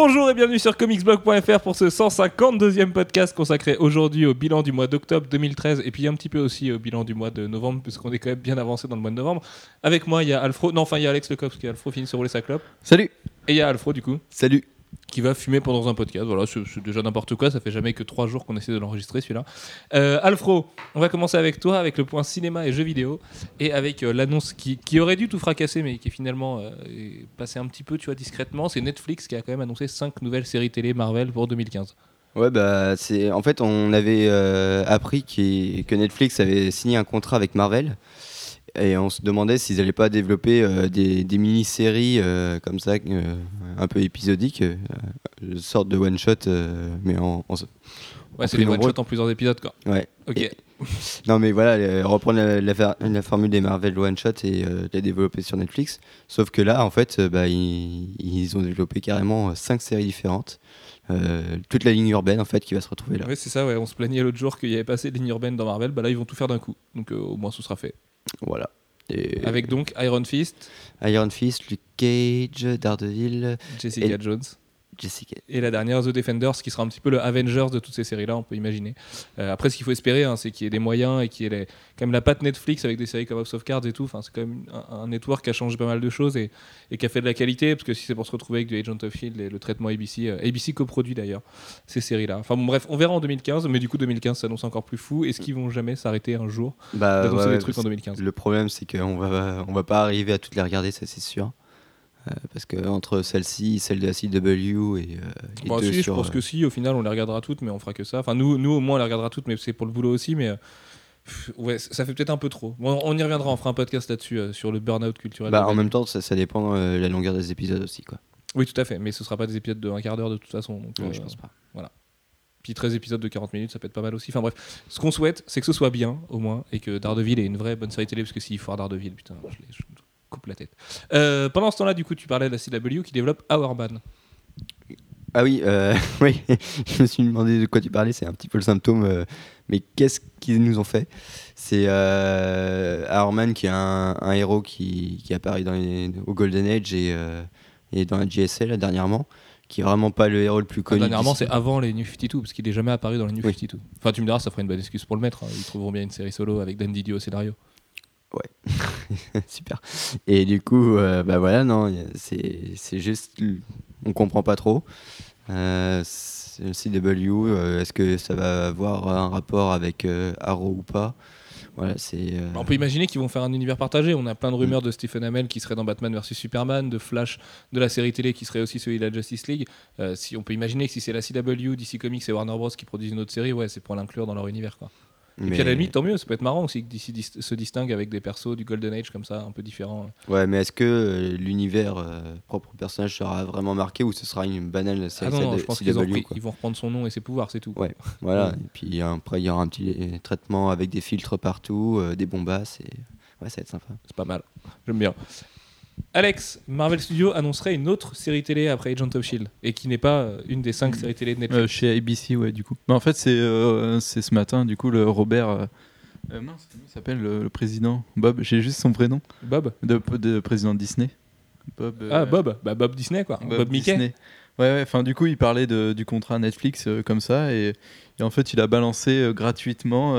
Bonjour et bienvenue sur comicsblog.fr pour ce 152e podcast consacré aujourd'hui au bilan du mois d'octobre 2013 et puis un petit peu aussi au bilan du mois de novembre puisqu'on est quand même bien avancé dans le mois de novembre. Avec moi, il y a Alfro, non, enfin il y a Alex Lecoq parce qu'Alfro finit se rouler sa clope. Salut Et il y a Alfro du coup Salut qui va fumer pendant un podcast. Voilà, c'est déjà n'importe quoi. Ça fait jamais que trois jours qu'on essaie de l'enregistrer celui-là. Euh, Alfro, on va commencer avec toi, avec le point cinéma et jeux vidéo, et avec euh, l'annonce qui, aurait dû tout fracasser, mais qui est finalement euh, est passé un petit peu, tu vois, discrètement. C'est Netflix qui a quand même annoncé cinq nouvelles séries télé Marvel pour 2015. Ouais, bah, c'est. En fait, on avait appris que Netflix avait signé un contrat avec Marvel. Et on se demandait s'ils n'allaient pas développer euh, des, des mini-séries euh, comme ça, euh, un peu épisodiques, euh, sorte de one-shot, mais en. en- Ouais, c'est des one nombreux. shots en plusieurs épisodes, quoi. Ouais. Ok. Et- Non, mais voilà, reprendre la, la formule des Marvel one-shot et la développer sur Netflix. Sauf que là, en fait, bah, ils, ils ont développé carrément 5 séries différentes. Toute la ligne urbaine, en fait, qui va se retrouver là. Ouais, c'est ça, ouais. On se plaignait l'autre jour qu'il y avait pas assez de lignes urbaines dans Marvel. Bah là, ils vont tout faire d'un coup. Donc au moins, ce sera fait. Voilà. Et Avec donc Iron Fist, Iron Fist, Luke Cage, Daredevil, Jessica Et- Jones. Jessica. Et la dernière, The Defenders, qui sera un petit peu le Avengers de toutes ces séries-là, on peut imaginer. Euh, après, ce qu'il faut espérer, hein, c'est qu'il y ait des moyens et qu'il y ait les- quand même la patte Netflix avec des séries comme House of Cards et tout. Enfin, c'est quand même un, un network qui a changé pas mal de choses et, et qui a fait de la qualité. Parce que si c'est pour se retrouver avec du Agent of Shield et le traitement ABC, euh, ABC coproduit d'ailleurs ces séries-là. Enfin bon, bref, on verra en 2015, mais du coup 2015 s'annonce encore plus fou. Est-ce qu'ils vont jamais s'arrêter un jour Bah, d'annoncer ouais, des trucs en parce- 2015 Le problème, c'est qu'on va, on va pas arriver à toutes les regarder, ça c'est sûr. Euh, parce que entre celle-ci, celle de la CW et euh, les Bah, deux si, je sur, pense euh, que si, au final, on les regardera toutes, mais on fera que ça. Enfin, nous, nous au moins, on les regardera toutes, mais c'est pour le boulot aussi. Mais euh, pff, ouais, ça fait peut-être un peu trop. Bon, on y reviendra, on fera un podcast là-dessus, euh, sur le burn-out culturel. Bah, de en même temps, ça, ça dépend euh, la longueur des épisodes aussi, quoi. Oui, tout à fait, mais ce sera pas des épisodes de un quart d'heure de toute façon. Donc, Non, euh, je pense pas. Puis 13 épisodes de 40 minutes, ça peut être pas mal aussi. Enfin bref, ce qu'on souhaite, c'est que ce soit bien, au moins, et que Daredevil ait une vraie bonne série télé, parce que s'il foire Daredevil, putain, je, les- je coupe la tête. Euh, pendant ce temps-là, du coup, tu parlais de la CW qui développe Hourman. Ah oui, euh, oui, je me suis demandé de quoi tu parlais, c'est un petit peu le symptôme. euh, mais qu'est-ce qu'ils nous ont fait? C'est euh, Iron qui est un, un héros qui, qui apparaît dans les- au Golden Age et, et dans la GSL dernièrement, qui est vraiment pas le héros le plus connu. Dernièrement, c'est avant les New 52, parce qu'il est jamais apparu dans les New Oui. 52. Enfin, tu me diras, ça ferait une bonne excuse pour le mettre. hein. Ils trouveront bien une série solo avec Dan Didio au scénario. Super. Et du coup, euh, bah voilà, non, c'est juste, on comprend pas trop. Euh, c'est le CW, euh, est-ce que ça va avoir un rapport avec euh, Arrow ou pas? Voilà, euh, On peut imaginer qu'ils vont faire un univers partagé. On a plein de Mm. rumeurs de Stephen Amell qui serait dans Batman vs Superman, de Flash, de la série télé qui serait aussi celui de la Justice League. Si on peut imaginer que si c'est la CW, DC Comics et Warner Bros qui produisent une autre série, ouais, c'est pour l'inclure dans leur univers. Quoi. Et puis à la mais- limite, tant mieux. Ça peut être marrant aussi dis- se distingue avec des persos du Golden Age comme ça, un peu différents. Ouais, mais est-ce que euh, l'univers euh, propre au personnage sera vraiment marqué ou ce sera une banale Ah série non, non, CW, je pense qu'ils ils vont reprendre son nom et ses pouvoirs, c'est tout. Ouais. Voilà, et puis après il y aura un petit euh, traitement avec des filtres partout, euh, des bombasses, et ouais, ça va être sympa. C'est pas mal. J'aime bien. Alex, Marvel Studios annoncerait une autre série télé après Agent of Shield et qui n'est pas euh, une des cinq séries télé de Netflix. Euh, chez ABC, ouais, du coup. Mais en fait, c'est euh, c'est ce matin, du coup, le Robert. euh, mince, comment il s'appelle le, le président? Bob, j'ai juste son prénom. Bob De, de président de Disney. Bob. Ah, Bob Bah, Bob Disney, quoi. Bob, Mickey. Disney. Ouais, ouais, enfin, du coup, il parlait de- du contrat Netflix comme ça, et, et en fait, il a balancé gratuitement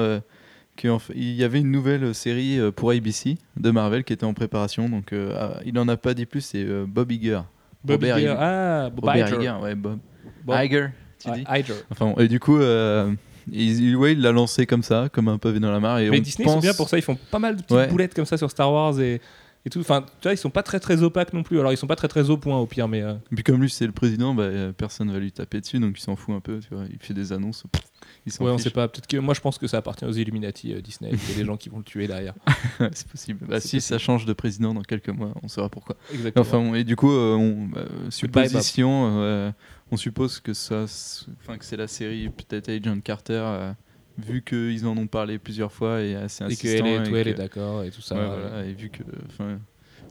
qu'il y avait une nouvelle série euh, pour ABC de Marvel qui était en préparation. Donc, euh, ah, il en a pas dit plus, c'est euh, Bob Iger. Bob Iger. Iger. Ah, Bob Robert Iger. Iger, ouais, Bob. Bob- Iger, tu dis Iger. Enfin, et du coup, euh, il, ouais, il l'a lancé comme ça, comme un pavé dans la mare. Et Mais on Disney, pense... sont bien pour ça. Ils font pas mal de petites Ouais. boulettes comme ça sur Star Wars et, et tout. Enfin, tu vois, ils sont pas très très opaques non plus. Alors, ils sont pas très très au point au pire, mais. euh, Et puis comme lui, c'est le président, bah, euh, personne va lui taper dessus, donc il s'en fout un peu. Tu vois. Il fait des annonces, pff, il s'en Ouais, on sait pas. Peut-être que moi, je pense que ça appartient aux Illuminati euh, Disney. Il y a des gens qui vont le tuer derrière. c'est possible. Bah, si ça change de président dans quelques mois, on saura pourquoi. Exactement. Enfin, et du coup, euh, on, Bob. supposition, on suppose que ça, enfin que c'est la série peut-être Agent Carter, vu qu'ils en ont parlé plusieurs fois et assez insistant. et elle que- est d'accord et tout ça. Ouais, voilà, et vu que,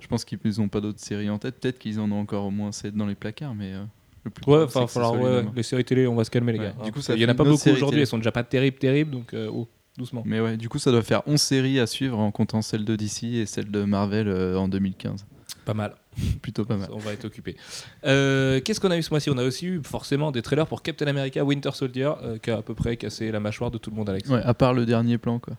je pense qu'ils n'ont pas d'autres séries en tête. Peut-être qu'ils en ont encore au moins 7 dans les placards, mais euh, le plus Ouais, enfin, falloir, ouais, les séries télé, on va se calmer, les Ouais, gars. du coup, parce ça qu'il y en a pas beaucoup aujourd'hui, elles sont déjà pas terribles, terribles, donc euh, oh, doucement. Mais ouais, du coup, ça doit faire 11 séries à suivre en comptant celle de DC et celle de Marvel euh, en 2015. Pas mal. Plutôt pas mal. On va être occupé. Euh, Qu'est-ce qu'on a eu ce mois-ci? On a aussi eu forcément des trailers pour Captain America Winter Soldier, euh, qui a à peu près cassé la mâchoire de tout le monde, Alex. Ouais, à part le dernier plan, quoi.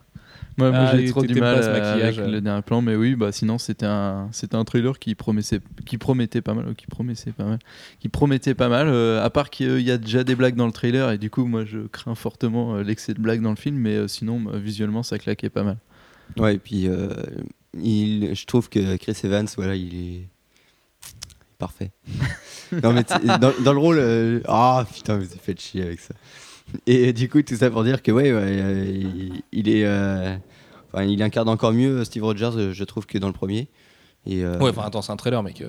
Moi, moi, Ah, j'ai trop du mal avec le dernier plan, mais oui, bah sinon c'était un, c'était un trailer qui promettait, qui promettait pas mal, qui promettait pas mal, qui promettait pas mal. euh, à part qu'il y a déjà des blagues dans le trailer et du coup, moi, je crains fortement l'excès de blagues dans le film, mais euh, sinon, bah, visuellement, ça claquait pas mal. Ouais, et puis euh, il, je trouve que Chris Evans, voilà, il est parfait. non, mais dans, dans le rôle, euh, ah putain, vous avez fait chier avec ça. Et du coup, tout ça pour dire que ouais, ouais, euh, il, il est, euh, enfin, il incarne encore mieux Steve Rogers, je trouve, que dans le premier. Et Ouais, enfin, attends, c'est un trailer, mec.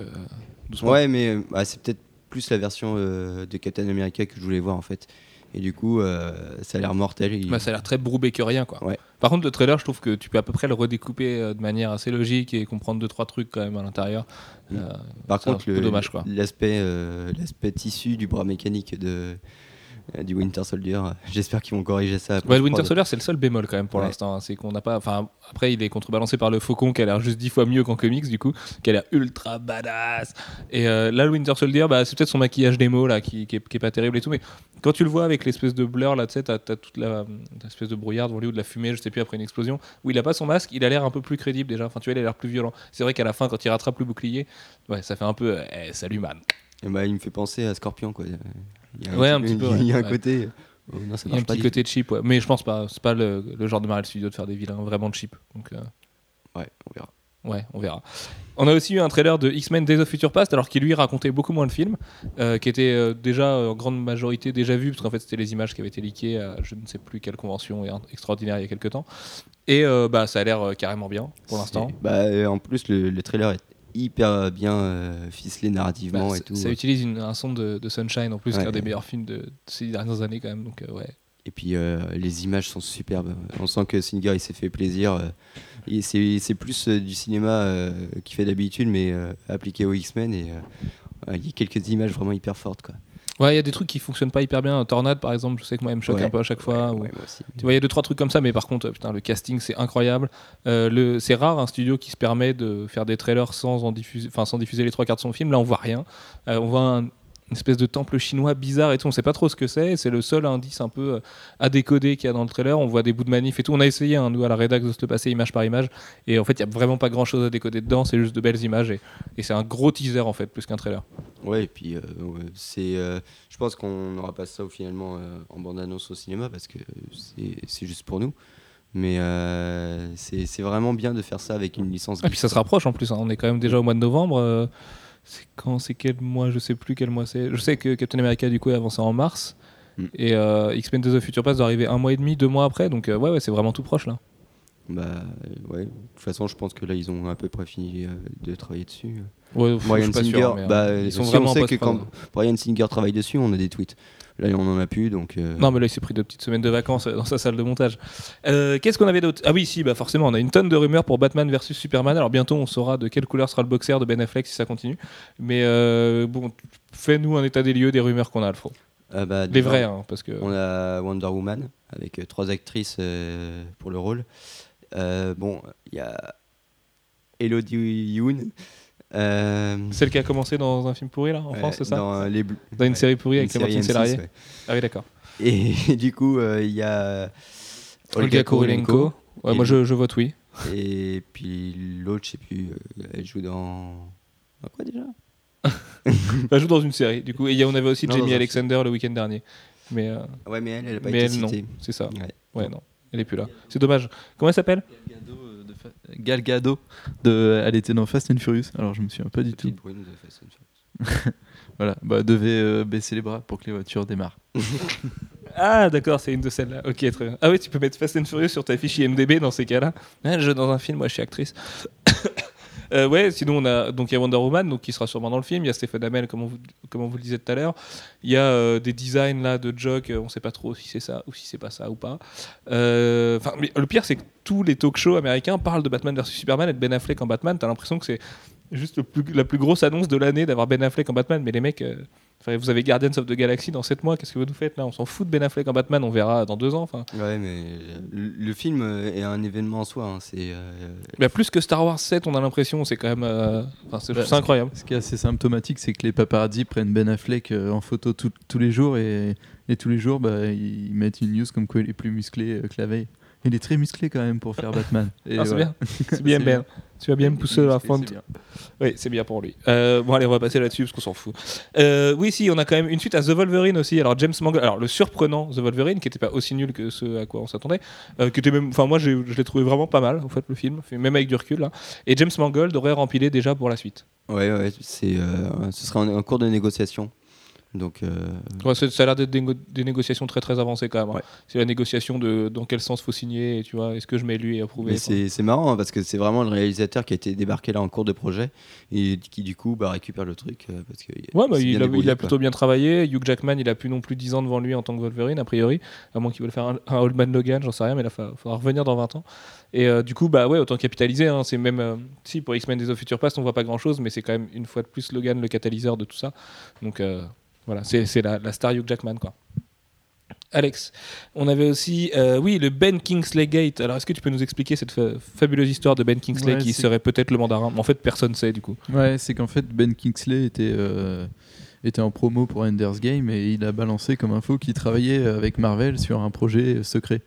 ouais, mais bah, c'est peut-être plus la version de Captain America que je voulais voir en fait. Et du coup, euh, ça a l'air mortel. Il- Bah, ça a l'air très Brubakerien, quoi. Ouais. Par contre, le trailer, je trouve que tu peux à peu près le redécouper euh, de manière assez logique et comprendre deux trois trucs quand même à l'intérieur. Euh, Par contre, le- dommage, quoi. l'aspect l'aspect tissu du bras mécanique de, du Winter Soldier, euh, j'espère qu'ils vont corriger ça. après, Ouais, le Winter. Soldier, c'est le seul bémol quand même pour Ouais. l'instant. hein. C'est qu'on n'a pas. Enfin, après, il est contrebalancé par le Faucon qui a l'air juste dix fois mieux qu'en comics, du coup, qui a l'air ultra badass. Et euh, là, le Winter Soldier, bah, c'est peut-être son maquillage démo là qui, qui, est, qui est pas terrible et tout, mais quand tu le vois avec l'espèce de blur là, tu sais, t'as as toute la l'espèce de brouillard devant lui ou de la fumée, je sais plus après une explosion, où il a pas son masque, il a l'air un peu plus crédible déjà. Enfin, tu vois, il a l'air plus violent. C'est vrai qu'à la fin, quand il rattrape le bouclier, ouais, ça fait un peu, eh, salut man. Et bah, il me fait penser à Scorpion. Quoi. Il y a Ouais, un petit peu, Il y a un côté. oh, non, ça Il y a un pas petit côté cheap, ouais. mais je pense pas. C'est pas le, le genre de Marvel Studio de faire des vilains vraiment cheap. Donc. euh. Ouais, on verra. Ouais, on verra. On a aussi eu un trailer de X-Men Days of Future Past, alors qui lui racontait beaucoup moins le film, euh, qui était euh, déjà euh, en grande majorité déjà vu, parce qu'en fait c'était les images qui avaient été leakées à je ne sais plus quelle convention extraordinaire il y a quelques temps. Et euh, bah, ça a l'air euh, carrément bien pour l'instant. Bah, euh, en plus, le, le trailer est hyper bien euh, ficelé narrativement Bah, et tout. ça utilise une- un son de, de Sunshine en plus, qui est Ouais. un des meilleurs films de, de ces dernières années quand même. Donc euh, ouais. Et puis euh, les images sont superbes. On sent que Singer il s'est fait plaisir. euh, c'est plus euh, du cinéma euh, qu'il fait d'habitude, mais euh, appliqué aux X-Men. Et euh, ouais, il y a quelques images vraiment hyper fortes. Quoi. Ouais, il y a des trucs qui fonctionnent pas hyper bien. Tornade par exemple, je sais que moi il me choque Ouais. un peu à chaque fois. Ouais, ou- ouais, moi aussi. Tu vois, il y a deux trois trucs comme ça, mais par contre, putain, le casting c'est incroyable. Euh, le, c'est rare un studio qui se permet de faire des trailers sans en diffuser, enfin sans diffuser les trois quarts de son film. Là, on voit rien. Euh, on voit un- une espèce de temple chinois bizarre et tout. On sait pas trop ce que c'est. C'est le seul indice un peu euh, à décoder qu'il y a dans le trailer. On voit des bouts de manif et tout. On a essayé, hein, nous à la rédac, de se le passer image par image. Et en fait, il y a vraiment pas grand chose à décoder dedans. C'est juste de belles images et, et c'est un gros teaser en fait, plus qu'un trailer. Ouais, et puis euh, c'est, euh, je pense qu'on n'aura pas ça finalement euh, en bande-annonce au cinéma parce que c'est c'est juste pour nous. Mais euh, c'est c'est vraiment bien de faire ça avec une licence. Et puis ça se rapproche en plus. hein. On est quand même déjà au mois de novembre. euh, c'est quand C'est quel mois Je sais plus quel mois c'est. Je sais que Captain America du coup est avancé en mars. Mm. Et euh, X-Men Days of Future Past doit arriver un mois et demi, deux mois après. Donc euh, ouais, ouais, c'est vraiment tout proche là. Bah euh, ouais. De toute façon, je pense que là, ils ont à peu près fini euh, de travailler dessus. Ouais, Brian Singer, sûr, mais, euh, bah, ils sont si vraiment on sait que quand. Brian Singer travaille dessus, on a des tweets. Là, on en a plus, donc. euh, Non, mais là, il s'est pris deux petites semaines de vacances dans sa salle de montage. Euh, Qu'est-ce qu'on avait d'autre? Ah oui, si, bah forcément, on a une tonne de rumeurs pour Batman versus Superman. Alors bientôt, on saura de quelle couleur sera le boxer de Ben Affleck si ça continue. Mais bon, fais-nous un état des lieux des rumeurs qu'on a, Alfred. ah bah, Les vrais, hein, parce que. On a Wonder Woman avec trois actrices pour le rôle. Euh, bon, il y a Elodie Yoon. euh, Celle qui a commencé dans un film pourri là en ouais, France, c'est ça dans, euh, les Bl- Dans une ouais, série pourrie une avec Clémentine M6, Sélarié ouais. Ah oui, d'accord. Et du coup, euh, il y a Olga Kurilenko. Et moi, je, je vote oui. Et puis l'autre, je sais plus, euh, elle joue dans. dans quoi déjà Elle joue dans une série, du coup. Et y a- on avait aussi Non, Jamie Alexander le week-end dernier. Mais, Ouais, mais elle, elle a pas mais été elle, non. citée. C'est ça. Ouais, non. Elle est plus là. C'est dommage. Comment elle s'appelle? Gal Gadot, euh, de elle était dans Fast and Furious. Alors je me souviens pas du tout. Brune de Fast and Furious. Voilà, bah devait euh, baisser les bras pour que les voitures démarrent. Ah, d'accord, c'est une de celles-là. Ok, très bien. Ah oui, tu peux mettre Fast and Furious sur ta fiche IMDb dans ces cas-là. Ah, je dans un film, moi je suis actrice. Euh, ouais, sinon on a donc il y a Wonder Woman donc qui sera sûrement dans le film. Il y a Stéphane Hamel comme on vous, vous le disait tout à l'heure. Il y a euh, des designs là de Jock. euh, on sait pas trop si c'est ça ou si c'est pas ça ou pas. Euh, Enfin, le pire c'est que tous les talk-shows américains parlent de Batman vs Superman et de Ben Affleck en Batman. T'as l'impression que c'est juste la plus grosse annonce de l'année d'avoir Ben Affleck en Batman. Mais les mecs, Enfin, vous avez Guardians of the Galaxy dans 7 mois, qu'est-ce que vous nous faites là? On s'en fout de Ben Affleck en Batman, on verra dans 2 ans. Enfin, Ouais, mais le, le film euh, est un événement en soi. hein, C'est euh, bah, plus que Star Wars 7, on a l'impression, c'est quand même. euh, Enfin, c'est Bah, c'est incroyable. Ce qui est assez symptomatique, c'est que les paparazzi prennent Ben Affleck euh, en photo tout- tous les jours et, et tous les jours, bah, ils mettent une news comme quoi il est plus musclé euh, que la veille. Il est très musclé quand même pour faire Batman. Et Ah, c'est voilà. bien. C'est bien, Ben. Tu vas bien me pousser à la bien. Oui, c'est bien pour lui. Euh, bon, allez, on va passer là-dessus parce qu'on s'en fout. Euh, oui, si, on a quand même une suite à The Wolverine aussi. Alors, James Mangold, alors le surprenant The Wolverine, qui n'était pas aussi nul que ce à quoi on s'attendait, euh, qui était même, enfin, moi, je l'ai trouvé vraiment pas mal, en fait, le film, même avec du recul. là. Et James Mangold aurait rempilé déjà pour la suite. ouais, ouais, c'est euh, ce sera en, en cours de négociation. Donc, euh, Ouais, ça a l'air d'être des, négo- des négociations très très avancées quand même. hein. Ouais. C'est la négociation de dans quel sens faut signer, et tu vois, est-ce que je mets lui et approuvé mais c'est marrant hein, parce que c'est vraiment le réalisateur qui a été débarqué là en cours de projet et qui du coup bah, récupère le truc euh, parce que Ouais, bah, il, a, il plutôt bien travaillé. Hugh Jackman, il a plus non plus 10 ans devant lui en tant que Wolverine, a priori. À moins qu'il veuille faire un, un Old Man Logan, j'en sais rien, mais là, il faudra revenir dans 20 ans. Et euh, du coup, bah ouais, autant capitaliser. hein. c'est même. si, pour X-Men of Future Past, on voit pas grand chose, mais c'est quand même une fois de plus Logan le catalyseur de tout ça. Donc voilà, c'est la, la star Hugh Jackman, quoi. Alex, on avait aussi, euh, oui, le Ben Kingsley Gate. Alors, est-ce que tu peux nous expliquer cette fa- fabuleuse histoire de Ben Kingsley Ouais, qui serait peut-être le mandarin? En fait, personne sait du coup. Ouais, c'est qu'en fait Ben Kingsley était, euh, était en promo pour Ender's Game et il a balancé comme info qu'il travaillait avec Marvel sur un projet secret.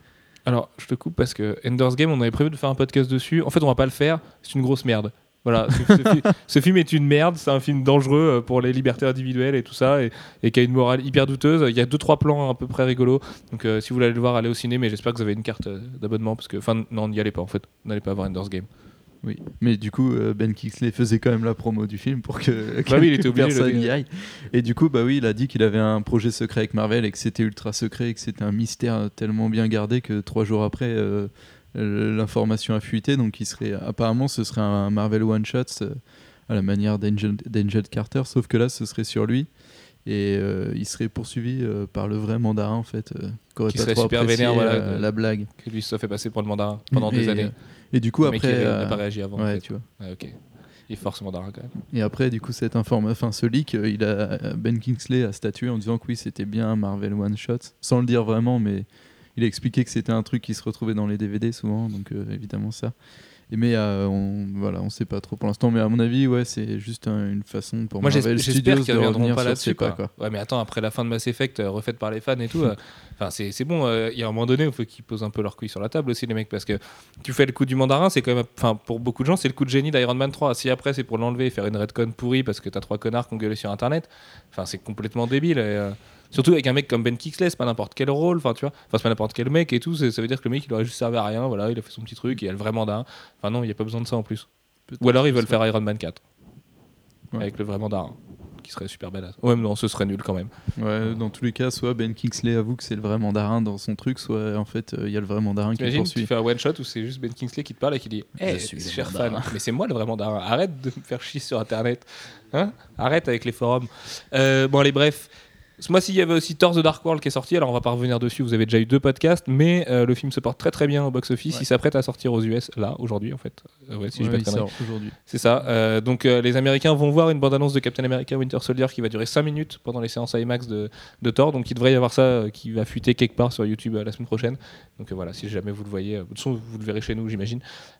Alors, je te coupe parce que Ender's Game, on avait prévu de faire un podcast dessus. En fait, on va pas le faire. C'est une grosse merde. Voilà, ce, ce fi- ce film est une merde. C'est un film dangereux euh, pour les libertés individuelles et tout ça, et, et qui a une morale hyper douteuse. Il y a deux trois plans à peu près rigolos. Donc, euh, si vous voulez le voir, allez au ciné. Mais j'espère que vous avez une carte euh, d'abonnement parce que, enfin, non, n'y allez pas en fait. N'allez pas voir Ender's Game. Oui, mais du coup, Ben Kingsley faisait quand même la promo du film pour que, Bah oui, il était obligé, personne gars. aille. Et du coup, bah oui, il a dit qu'il avait un projet secret avec Marvel et que c'était ultra secret et que c'était un mystère tellement bien gardé que trois jours après, euh, l'information a fuité. Donc, il serait apparemment, ce serait un Marvel one shot euh, à la manière d'Angel Carter, sauf que là, ce serait sur lui. Et euh, il serait poursuivi euh, par le vrai mandarin en fait, euh, qui serait super vénère, voilà, la blague. Que lui se soit fait passer pour le mandarin pendant et, des années. Et du coup Le après, il n'a pas réagi avant. en ouais, fait. tu vois. Ouais, ok. Il est fort ce mandarin quand même. Et après, du coup, cette information, enfin, ce leak, il a, Ben Kingsley a statué en disant que oui, c'était bien un Marvel One Shot, sans le dire vraiment, mais il a expliqué que c'était un truc qui se retrouvait dans les DVD souvent, donc euh, évidemment ça. Et mais euh, on, voilà, on sait pas trop pour l'instant, mais à mon avis, ouais, c'est juste un- une façon pour Moi Marvel Studios qu'ils de reviendront revenir pas là-dessus quoi. quoi. Ouais mais attends après la fin de Mass Effect euh, refaite par les fans et tout, enfin c'est c'est bon. Il y a un moment donné où il faut qu'ils posent un peu leur couille sur la table aussi les mecs parce que tu fais le coup du mandarin c'est quand même, enfin pour beaucoup de gens c'est le coup de génie d'Iron Man 3. Si après c'est pour l'enlever et faire une redcon pourrie parce que t'as trois connards qui ont gueulé sur internet, enfin c'est complètement débile. et, Surtout avec un mec comme Ben Kingsley, c'est pas n'importe quel rôle, enfin tu vois, enfin c'est pas n'importe quel mec et tout, ça veut dire que le mec il aurait juste servi à rien, voilà, il a fait son petit truc, il a le vrai mandarin. Enfin non, il y a pas besoin de ça en plus. Ou alors ils veulent faire Iron Man 4 Ouais. avec le vrai mandarin, qui serait super badass. Ouais, mais non, ce serait nul quand même. Ouais, dans tous les cas, soit Ben Kingsley avoue que c'est le vrai mandarin dans son truc, soit en fait, euh, il y a le vrai mandarin qui le T'imagines, tu poursuit. fais un one shot où c'est juste Ben Kingsley qui te parle et qui dit Je Eh, suis cher mandarin. fan, mais c'est moi le vrai mandarin. Arrête de me faire chier sur internet. Hein? Arrête avec les forums. Euh, bon, allez, bref. Ce mois-ci, il y avait aussi Thor The Dark World qui est sorti. Alors, on va pas revenir dessus. Vous avez déjà eu deux podcasts, mais euh, le film se porte très très bien au box-office. Ouais. Il s'apprête à sortir aux US là, aujourd'hui, en fait. Euh, ouais, si j'ai Ouais, pas conneries. sort aujourd'hui. C'est ça. Euh, donc euh, les Américains vont voir une bande-annonce de Captain America Winter Soldier qui va durer 5 minutes pendant les séances IMAX de, de Thor. Donc il devrait y avoir ça qui va fuiter quelque part sur YouTube la semaine prochaine. Donc voilà, si jamais vous le voyez, de toute façon vous le verrez chez nous j'imagine.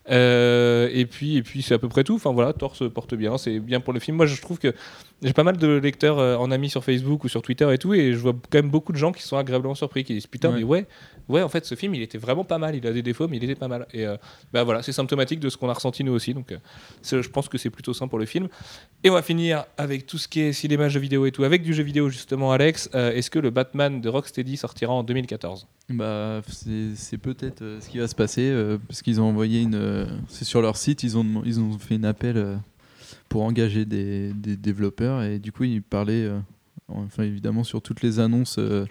Et puis, et puis c'est à peu près tout. Enfin voilà, Thor se porte bien, c'est bien pour le film. Moi je trouve que j'ai pas mal de lecteurs en amis sur Facebook ou sur Twitter et tout, et je vois quand même beaucoup de gens qui sont agréablement surpris, qui disent putain Ouais. mais ouais, ouais en fait ce film il était vraiment pas mal. Il a des défauts mais il était pas mal. Et euh, bah voilà, c'est symptomatique de ce qu'on a ressenti nous aussi. Donc euh, je pense que c'est plutôt sain pour le film. Et on va finir avec tout ce qui est cinéma, jeux vidéo et tout. Avec du jeu vidéo, justement, Alex, euh, est-ce que le Batman de Rocksteady sortira en 2014 Bah, c'est peut-être euh, ce qui va se passer parce qu'ils ont envoyé une. c'est sur leur site, ils ont, ils ont fait une appel pour engager des, des développeurs et du coup ils parlaient. euh, enfin évidemment sur toutes les annonces euh,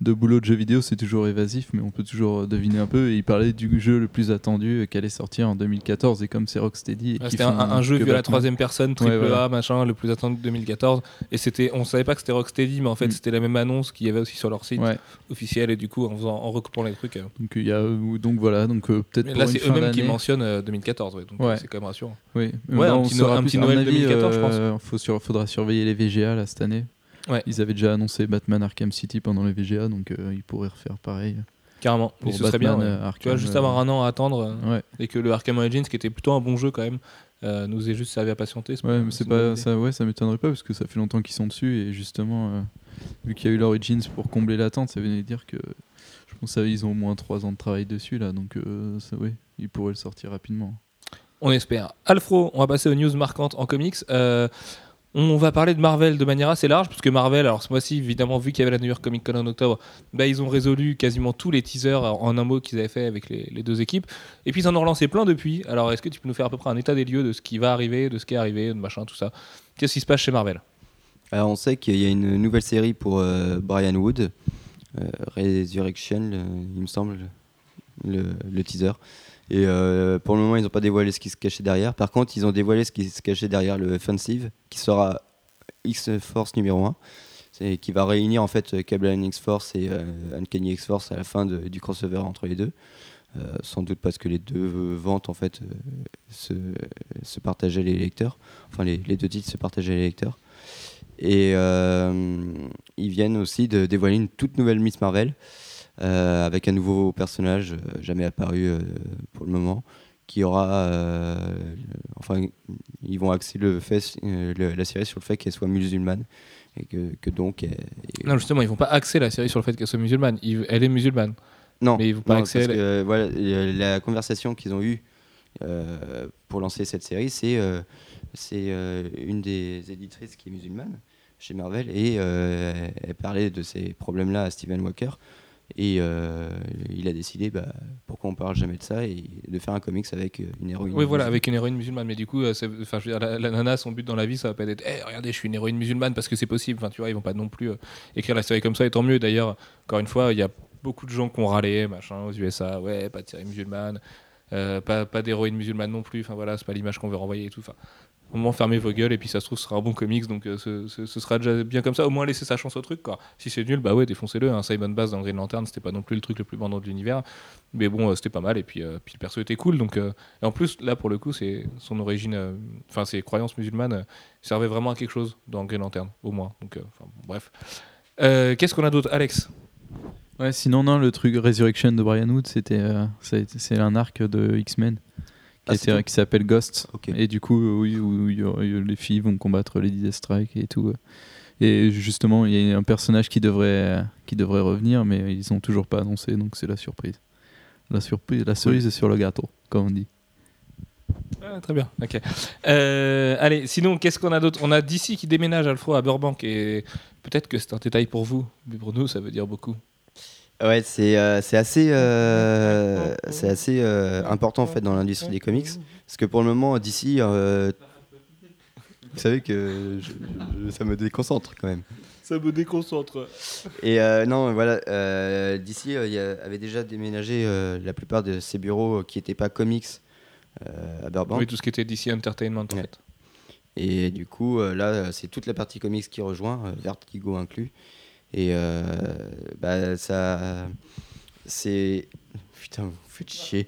de boulot de jeux vidéo c'est toujours évasif mais on peut toujours euh, deviner un peu et ils parlaient du jeu le plus attendu euh, qui allait sortir en 2014 et comme c'est Rocksteady. Ah, C'était un, jeu vu à la troisième personne, triple Ouais, voilà. A, machin, le plus attendu de 2014. Et c'était, on savait pas que c'était Rocksteady, mais en fait Mm. c'était la même annonce qu'il y avait aussi sur leur site Ouais, officiel. Et du coup, en, faisant, en recoupant les trucs. euh, donc il y a donc voilà donc euh, peut-être là, c'est eux-mêmes qui mentionnent euh, 2014, ouais, donc c'est quand même rassurant. Oui, un on petit Noël avis, 2014, je pense. sur- faudra surveiller les VGA là cette année. Ouais. Ils avaient déjà annoncé Batman Arkham City pendant les VGA, donc euh, ils pourraient refaire pareil. Carrément. Pour ce serait bien. Ouais. euh, Tu vois, Arkham, juste euh, avoir un an à attendre euh, Ouais, et que le Arkham Origins, qui était plutôt un bon jeu quand même, euh, nous ait juste servi à patienter. ouais mais c'est pas ça, ouais, ça m'étonnerait pas parce que ça fait longtemps qu'ils sont dessus et justement, euh, vu qu'il y a eu l'Origins pour combler l'attente, ça venait dire que je pense qu'ils ont au moins 3 ans de travail dessus là, donc euh, ça, ouais, ils pourraient le sortir rapidement. On espère. Alfro, on va passer aux news marquantes en comics. Euh, on va parler de Marvel de manière assez large, puisque Marvel, alors ce mois-ci, évidemment, vu qu'il y avait la New York Comic Con en octobre, bah, ils ont résolu quasiment tous les teasers en un mot qu'ils avaient fait avec les, deux équipes. Et puis ils en ont relancé plein depuis. Alors est-ce que tu peux nous faire à peu près un état des lieux de ce qui va arriver, de ce qui est arrivé, de machin, tout ça? Qu'est-ce qui se passe chez Marvel? Alors on sait qu'il y a une nouvelle série pour euh, Brian Wood, euh, Resurrection, il me semble, le, le teaser. Et euh, pour le moment, ils n'ont pas dévoilé ce qui se cachait derrière. Par contre, ils ont dévoilé ce qui se cachait derrière le Offensive, qui sera X-Force numéro 1, c'est, qui va réunir en fait Cable X-Force et euh, Uncanny X-Force à la fin du crossover entre les deux. Euh, sans doute parce que les deux ventes en fait euh, se, se partageaient les lecteurs. Enfin, les, les deux titres se partageaient les lecteurs. Et ils viennent aussi de dévoiler une toute nouvelle Miss Marvel avec un nouveau personnage euh, jamais apparu euh, pour le moment qui aura euh, enfin ils vont axer le fait euh, le- la série sur le fait qu'elle soit musulmane et que, que donc elle- Non, justement, ils vont pas axer la série sur le fait qu'elle soit musulmane. Ils- elle est musulmane. non mais ils vont pas non, axer parce que, voilà euh, la conversation qu'ils ont eue euh, pour lancer cette série c'est euh, c'est euh, une des éditrices qui est musulmane chez Marvel et euh, elle parlait de ces problèmes là à Steven Walker et euh, il a décidé bah, pourquoi on parle jamais de ça et de faire un comics avec euh, une héroïne Oui, voilà, avec une héroïne musulmane. Mais du coup, euh, c'est- enfin, je veux dire, la, la nana, son but dans la vie, ça va pas être Eh, regardez, je suis une héroïne musulmane parce que c'est possible. Enfin, tu vois, ils vont pas non plus euh, écrire la série comme ça, et tant mieux. D'ailleurs, encore une fois, il y a beaucoup de gens qui ont râlé, machin, aux USA. Ouais, pas de série musulmane, euh, pas, pas d'héroïne musulmane non plus. Enfin, voilà, c'est pas l'image qu'on veut renvoyer et tout. Enfin, au moins, fermez vos gueules, et puis ça se trouve, ce sera un bon comics, donc euh, ce, sera déjà bien comme ça. Au moins, laissez sa chance au truc. Si c'est nul, bah ouais, défoncez-le. hein. Simon Bass dans Green Lantern, c'était pas non plus le truc le plus vendant de l'univers. Mais bon, euh, c'était pas mal, et puis, euh, puis le perso était cool, donc. et en plus, là, pour le coup, c'est son origine, enfin, ses croyances musulmanes servaient vraiment à quelque chose dans Green Lantern, au moins. Donc, bref. Qu'est-ce qu'on a d'autre, Alex? Ouais, sinon, non, le truc Resurrection de Brian Wood, c'était c'est un arc de X-Men Ah, qui s'appelle Ghost. Et du coup, euh, oui, où, les filles vont combattre Lady Deathstrike et tout. euh. Et justement, il y a un personnage qui devrait, qui devrait revenir, mais ils ont toujours pas annoncé, donc c'est la surprise. La surprise, la cerise est sur le gâteau, comme on dit. Ah, Très bien, ok. Euh, allez, sinon, qu'est-ce qu'on a d'autre? On a DC qui déménage, Alfro, à Burbank, et peut-être que c'est un détail pour vous, mais pour nous, ça veut dire beaucoup. Ouais, c'est euh, c'est assez, euh, c'est assez euh, important en fait dans l'industrie des comics. Parce que pour le moment, d'ici, euh, vous savez que je- je- ça me déconcentre quand même. Ça me déconcentre. Et euh, non, voilà, euh, d'ici avait déjà déménagé euh, la plupart de ses bureaux qui n'étaient pas comics euh, à Burbank. Oui, tout ce qui était DC Entertainment, en Ouais. fait. Et du coup, euh, là, c'est toute la partie comics qui rejoint, euh, Vertigo inclus. Et euh, bah, ça. C'est. Putain, vous faites chier.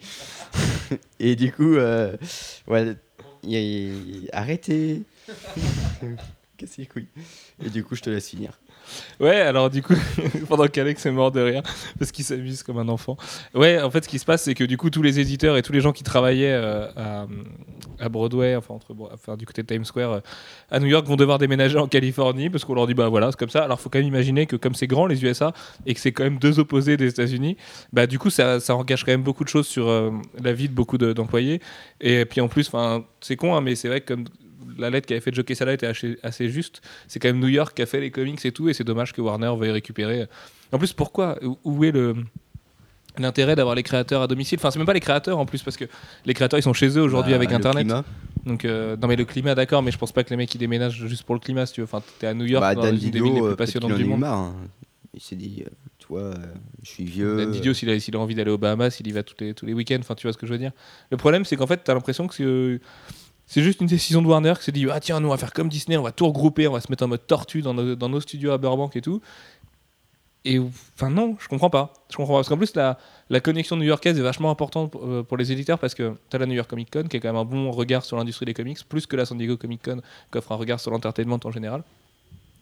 Et du coup, euh, ouais, y a- y a- arrêtez. Cassez les couilles. Et du coup, je te laisse finir. Ouais, alors du coup, pendant qu'Alex est mort de rire, parce qu'il s'amuse comme un enfant. Ouais, en fait, ce qui se passe, c'est que du coup, tous les éditeurs et tous les gens qui travaillaient euh, à, à Broadway, enfin, entre, enfin, du côté de Times Square, euh, à New York, vont devoir déménager en Californie, parce qu'on leur dit, bah voilà, c'est comme ça. Alors, faut quand même imaginer que comme c'est grand, les USA, et que c'est quand même deux opposés des États-Unis, bah du coup, ça, ça engage quand même beaucoup de choses sur euh, la vie de beaucoup de- d'employés. et puis en plus, enfin, c'est con, hein, mais c'est vrai que comme la lettre qu'avait fait Joe Quesada était assez, juste, c'est quand même New York qui a fait les comics et tout, et c'est dommage que Warner veuille récupérer. En plus, pourquoi Où est le l'intérêt d'avoir les créateurs à domicile Enfin, c'est même pas les créateurs en plus, parce que les créateurs ils sont chez eux aujourd'hui Bah, avec Internet. climat. Donc, euh, non, mais le climat, d'accord, mais je pense pas que les mecs ils déménagent juste pour le climat, si tu veux. Enfin, t'es à New York, Bah, dans Dan une des Didio, villes les euh, plus qu'il passionnantes du monde. marre. hein. Il s'est dit, euh, euh, je suis vieux. Dan Didio, s'il a, s'il a envie d'aller aux Bahamas, il y va tous les, tous les week-ends. Enfin, tu vois ce que je veux dire. Le problème, c'est qu'en fait, tu as l'impression que c'est, euh, c'est juste une décision de Warner qui s'est dit Ah, tiens, nous, on va faire comme Disney, on va tout regrouper, on va se mettre en mode tortue dans nos, dans nos studios à Burbank et tout. Et enfin, non, je comprends pas. Je comprends pas. Parce qu'en plus, la, la connexion new-yorkaise est vachement importante pour, euh, pour les éditeurs parce que tu as la New York Comic Con qui est quand même un bon regard sur l'industrie des comics, plus que la San Diego Comic Con qui offre un regard sur l'entertainment en général.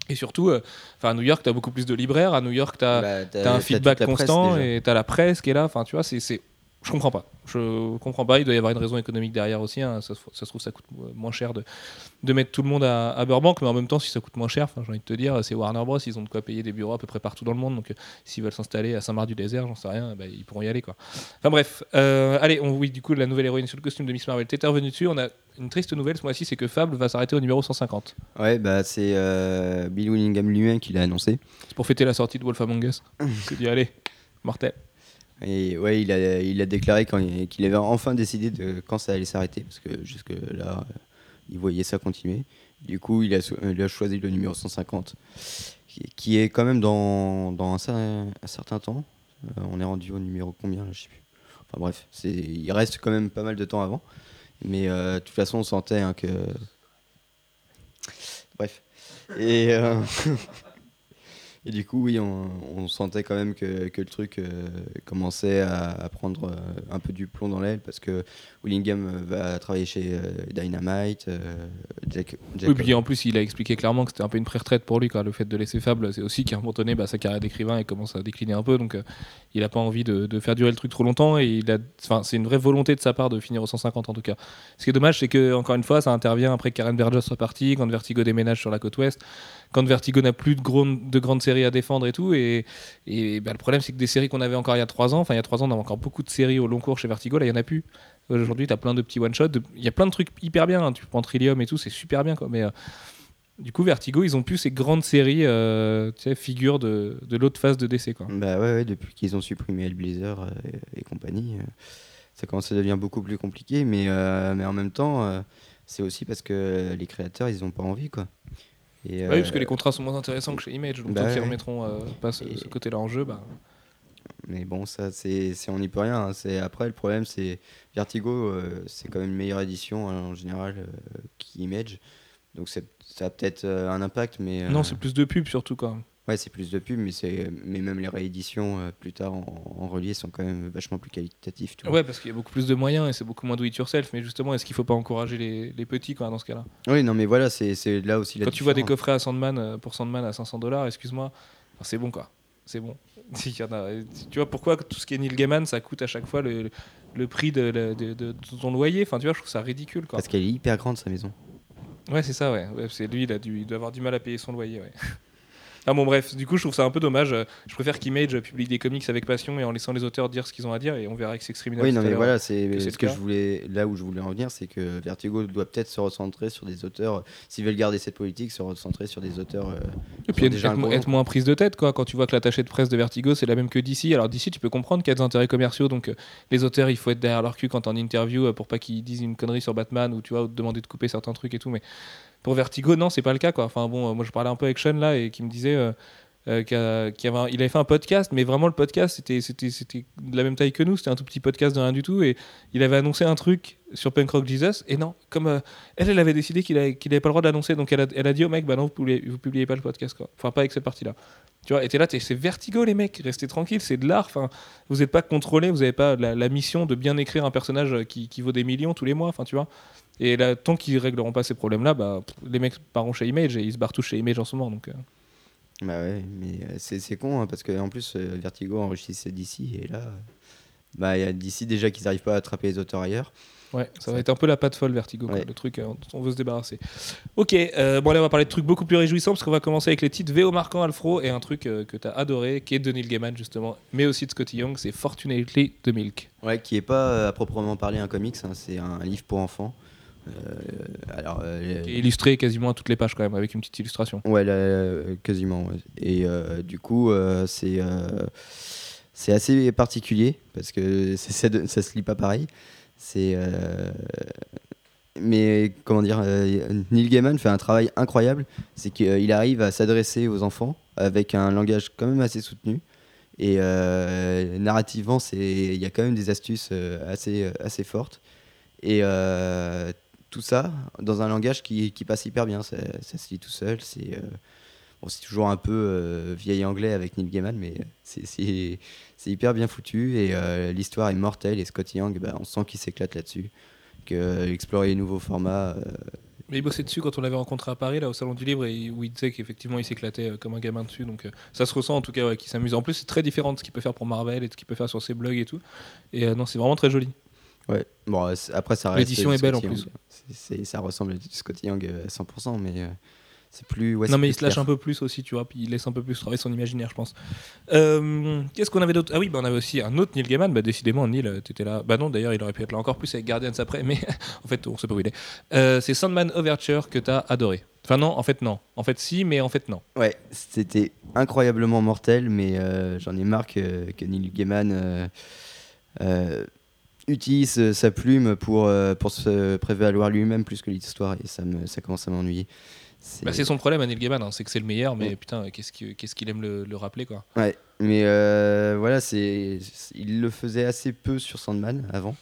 Et surtout, euh, enfin à New York, tu as beaucoup plus de libraires. À New York, tu as, Bah, un feedback presse, constant et tu as la presse qui est là. Enfin, tu vois, c'est. C'est- Je comprends pas. Je comprends pas. Il doit y avoir une raison économique derrière aussi. hein. Ça, se- ça se trouve, ça coûte mo- moins cher de, de mettre tout le monde à, à Burbank. Mais en même temps, si ça coûte moins cher, j'ai envie de te dire, c'est Warner Bros. Ils ont de quoi payer des bureaux à peu près partout dans le monde. Donc, euh, s'ils veulent s'installer à Saint-Marc-du-Désert, j'en sais rien, bah, ils pourront y aller. Quoi. Enfin, bref. Euh, allez, on, oui, du coup, la nouvelle héroïne sur le costume de Miss Marvel. T'étais revenu dessus. On a une triste nouvelle ce mois-ci c'est que Fable va s'arrêter au numéro 150. Ouais, bah c'est euh, Bill Willingham lui-même qui l'a annoncé. C'est pour fêter la sortie de Wolf Among Us. Il s'est dit, allez, mortel. Et ouais, il a, il a déclaré qu'il avait enfin décidé de quand ça allait s'arrêter, parce que jusque là, euh, il voyait ça continuer. Du coup, il a, choisi le numéro 150, qui, qui est quand même dans, dans un, cer- un certain temps. Euh, on est rendu au numéro combien là, je sais plus. Enfin bref, il reste quand même pas mal de temps avant. Mais euh, de toute façon, on sentait hein, que. Bref. Et. Et du coup, oui, on, sentait quand même que, que le truc euh, commençait à, prendre euh, un peu du plomb dans l'aile parce que Willingham euh, va travailler chez Dynamite, Oui, puis en plus, il a expliqué clairement que c'était un peu une pré-retraite pour lui. Quoi. Le fait de laisser Fable, c'est aussi qu'à un moment donné, bah, sa carrière d'écrivain commence à décliner un peu. Donc, il n'a pas envie de, faire durer le truc trop longtemps. Et c'est une vraie volonté de sa part de finir au 150 en tout cas. Ce qui est dommage, c'est que encore une fois, ça intervient après que Karen Burgess soit partie, quand Vertigo déménage sur la côte ouest, quand Vertigo n'a plus de, grandes séries à défendre et tout. Et, et bah, le problème, c'est que des séries qu'on avait encore il y a 3 ans, enfin, il y a 3 ans, on avait encore beaucoup de séries au long cours chez Vertigo. Là, il n'y en a plus. Aujourd'hui, tu as plein de petits one-shots. Il y a plein de trucs hyper bien. hein. Tu prends Trillium et tout, c'est super bien. Quoi. Mais euh, du coup, Vertigo, ils ont plus ces grandes séries, euh, tu sais, figures de, l'autre phase de DC. Quoi. Bah ouais, depuis qu'ils ont supprimé Hellblazer euh, et, et compagnie, ça commence à devenir beaucoup plus compliqué. Mais, en même temps, c'est aussi parce que les créateurs, ils ont pas envie, quoi. Et, Bah oui, parce euh, que les contrats sont moins intéressants que chez Image. Donc, bah tant qu'ils ouais. remettront euh, pas ce, côté-là en jeu, bah. Mais bon, ça, c'est, on n'y peut rien. hein. C'est, après, le problème, c'est Vertigo, euh, c'est quand même une meilleure édition hein, en général euh, qu'Image. Donc ça a peut-être euh, un impact, mais. euh, Non, c'est plus de pub surtout. Quoi. Ouais, c'est plus de pub, mais, c'est, mais même les rééditions euh, plus tard en, en relié sont quand même vachement plus qualitatives. tu vois. Ouais, parce qu'il y a beaucoup plus de moyens et c'est beaucoup moins do it yourself. Mais justement, est-ce qu'il faut pas encourager les, les petits quoi, dans ce cas-là? Oui, non, mais voilà, c'est, c'est là aussi la Quand tu vois des coffrets à Sandman euh, pour Sandman à 500 dollars, excuse-moi, enfin, c'est bon quoi. C'est bon. Il y en a- tu vois pourquoi tout ce qui est Neil Gaiman, ça coûte à chaque fois le, le prix de, de- de- de ton loyer? Enfin, tu vois, je trouve ça ridicule quoi. Parce qu'elle est hyper grande, sa maison. Ouais, c'est ça, ouais. Ouais, c'est lui, il, a dû, il doit avoir du mal à payer son loyer, ouais. Ah bon, bref, du coup, je trouve ça un peu dommage. Euh, Je préfère qu'Image publie des comics avec passion et en laissant les auteurs dire ce qu'ils ont à dire et on verra avec Sex Criminal. Oui, non, mais voilà, c'est que c'est ce que je voulais, là où je voulais en venir, c'est que Vertigo doit peut-être se recentrer sur des auteurs, s'ils veulent garder cette politique, se recentrer sur des auteurs. euh, Et puis déjà être- moins prise de tête, quoi. Quand tu vois que l'attaché de presse de Vertigo, c'est la même que DC. Alors DC, tu peux comprendre qu'il y a des intérêts commerciaux, donc euh, les auteurs, il faut être derrière leur cul quand en interview euh, pour pas qu'ils disent une connerie sur Batman ou tu vois, ou te demander de couper certains trucs et tout. Mais pour Vertigo, non, c'est pas le cas, quoi. Enfin bon, euh, moi je parlais un peu avec Sean là et qui me disait. Euh, un- il avait fait un podcast, mais vraiment le podcast c'était de la même taille que nous, c'était un tout petit podcast de rien du tout, et il avait annoncé un truc sur Punk Rock Jesus, et non, comme euh, elle, elle avait décidé qu'il avait, qu'il avait pas le droit de l'annoncer, donc elle a, a dit au mec, bah non, vous publiez, publiez pas le podcast, quoi. Enfin, pas avec cette partie-là. Tu vois, et t'es là, c'est vertigo, les mecs, restez tranquilles, c'est de l'art, enfin, vous n'êtes pas contrôlé, vous n'avez pas la, mission de bien écrire un personnage qui, vaut des millions tous les mois, enfin, tu vois. Et là, tant qu'ils régleront pas ces problèmes-là, bah, les mecs partent chez Image et ils se barrent tous chez Image en ce moment, donc. euh. Bah ouais, mais euh, c'est c'est con, hein, parce qu'en plus, euh, Vertigo enrichissait d'ici, et là, euh, bah, il y a d'ici déjà qu'ils n'arrivent pas à attraper les auteurs ailleurs. Ouais, ça va être un peu la patte folle Vertigo, quoi, Ouais. le truc, on veut se débarrasser. Ok, euh, bon allez, on va parler de trucs beaucoup plus réjouissants parce qu'on va commencer avec les titres VO marquant Alfro et un truc euh, que tu as adoré, qui est de Neil Gaiman justement, mais aussi de Scotty Young, c'est Fortunately the Milk. Ouais, qui est pas euh, à proprement parler un comics, hein, c'est un livre pour enfants. Euh, alors, euh, illustré quasiment à toutes les pages quand même, avec une petite illustration. Ouais, là, euh, quasiment. ouais. Et du coup, c'est c'est assez particulier parce que ça, ça se lit pas pareil. C'est euh, mais comment dire, euh, Neil Gaiman fait un travail incroyable. C'est qu'il arrive à s'adresser aux enfants avec un langage quand même assez soutenu. Et euh, narrativement, c'est il y a quand même des astuces assez assez fortes. Et tout ça dans un langage qui, qui passe hyper bien. Ça, ça se lit tout seul. C'est euh, bon, c'est toujours un peu euh, vieil anglais avec Neil Gaiman, mais c'est- c'est hyper bien foutu et euh, l'histoire est mortelle. Et Scott Young, bah, on sent qu'il s'éclate là-dessus. Que euh, explorer les nouveaux formats, euh, Mais il bossait dessus quand on l'avait rencontré à Paris, là, au Salon du Livre, et où il disait qu'effectivement, il s'éclatait euh, comme un gamin dessus. Donc, euh, ça se ressent en tout cas, ouais, qu'il s'amuse. En plus, c'est très différent de ce qu'il peut faire pour Marvel et de ce qu'il peut faire sur ses blogs et tout. Et euh, non, c'est vraiment très joli. Ouais. Bon, euh, après, ça reste. L'édition est belle, en plus. C'est- ça ressemble à du Scotty Young euh, à 100%, mais euh, c'est plus. ouais, non, c'est mais plus il se lâche clair. un peu plus aussi, tu vois, puis il laisse un peu plus travailler son imaginaire, je pense. Euh, Qu'est-ce qu'on avait d'autre? Ah oui, bah, on avait aussi un autre Neil Gaiman. Bah, décidément, Neil, t'étais là. Bah non, d'ailleurs, il aurait pu être là encore plus avec Guardians après, mais en fait, on sait pas où il est. Euh, c'est Sandman Overture que t'as adoré. Enfin, non, en fait, non. En fait, si, mais en fait, non. Ouais, c'était incroyablement mortel, mais j'en ai marre que, que Neil Gaiman euh, utilise euh, sa plume pour, euh, pour se prévaloir lui-même plus que l'histoire, et ça, me, ça commence à m'ennuyer. C'est- Bah, son problème à Neil Gaiman, hein, c'est que c'est le meilleur, mais Ouais. putain, qu'est-ce qu'il qu'est-ce qu'il aime le, le rappeler, quoi. Ouais, mais euh, voilà, c'est, il le faisait assez peu sur Sandman avant,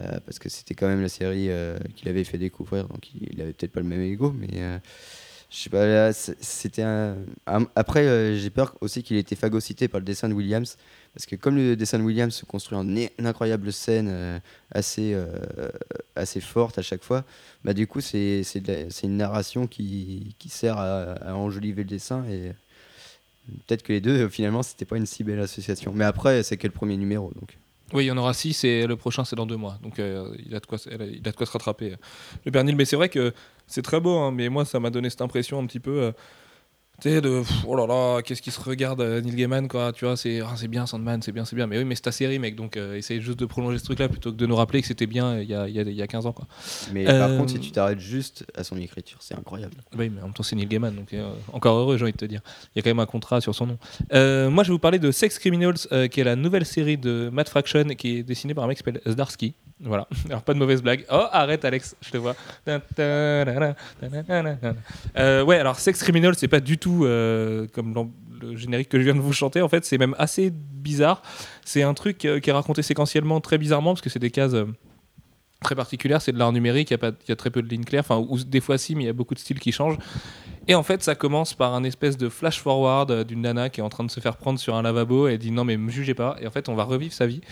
euh, parce que c'était quand même la série euh, qu'il avait fait découvrir, donc il, avait peut-être pas le même ego, mais je sais pas, c'était un... Après, j'ai peur aussi qu'il ait été phagocyté par le dessin de Williams, parce que comme le dessin de Williams se construit en une incroyable scène euh, assez, euh, assez forte à chaque fois, bah du coup, c'est, une narration qui, qui sert à, enjoliver le dessin, et peut-être que les deux, euh, finalement, c'était pas une si belle association. Mais après, c'est que le premier numéro, donc... Oui, il y en aura six et le prochain c'est dans deux mois. Donc euh, il, a de quoi, il a de quoi se rattraper. euh, Le Père Neil. Mais c'est vrai que c'est très beau, hein, mais moi ça m'a donné cette impression un petit peu. Euh, tu sais, de pff, oh là là, qu'est-ce qui se regarde euh, Neil Gaiman, quoi. Tu vois, c'est ah, c'est bien Sandman, c'est bien, c'est bien. Mais oui, mais c'est ta série, mec. Donc euh, essaye juste de prolonger ce truc-là plutôt que de nous rappeler que c'était bien il y a, il y a- il y a 15 ans, quoi. Mais Euh, par contre, si tu t'arrêtes juste à son écriture, c'est incroyable. Oui, mais en même temps, c'est Neil Gaiman, donc euh, encore heureux, j'ai envie de te dire. Il y a quand même un contrat sur son nom. Euh, moi, je vais vous parler de Sex Criminals, euh, qui est la nouvelle série de Matt Fraction, qui est dessinée par un mec qui s'appelle Zdarsky. Voilà, alors pas de mauvaise blague. Oh, arrête, Alex, je te vois. Euh, ouais, alors Sex Criminals, c'est pas du tout euh, comme le générique que je viens de vous chanter. En fait, c'est même assez bizarre. C'est un truc euh, qui est raconté séquentiellement très bizarrement, parce que c'est des cases. euh, très particulières, c'est de l'art numérique, il y, a très peu de lignes claires, enfin, ou des fois si, mais il y a beaucoup de styles qui changent. Et en fait, ça commence par un espèce de flash forward euh, d'une nana qui est en train de se faire prendre sur un lavabo et elle dit non mais me jugez pas. Et en fait, on va revivre sa vie.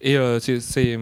Et c'est-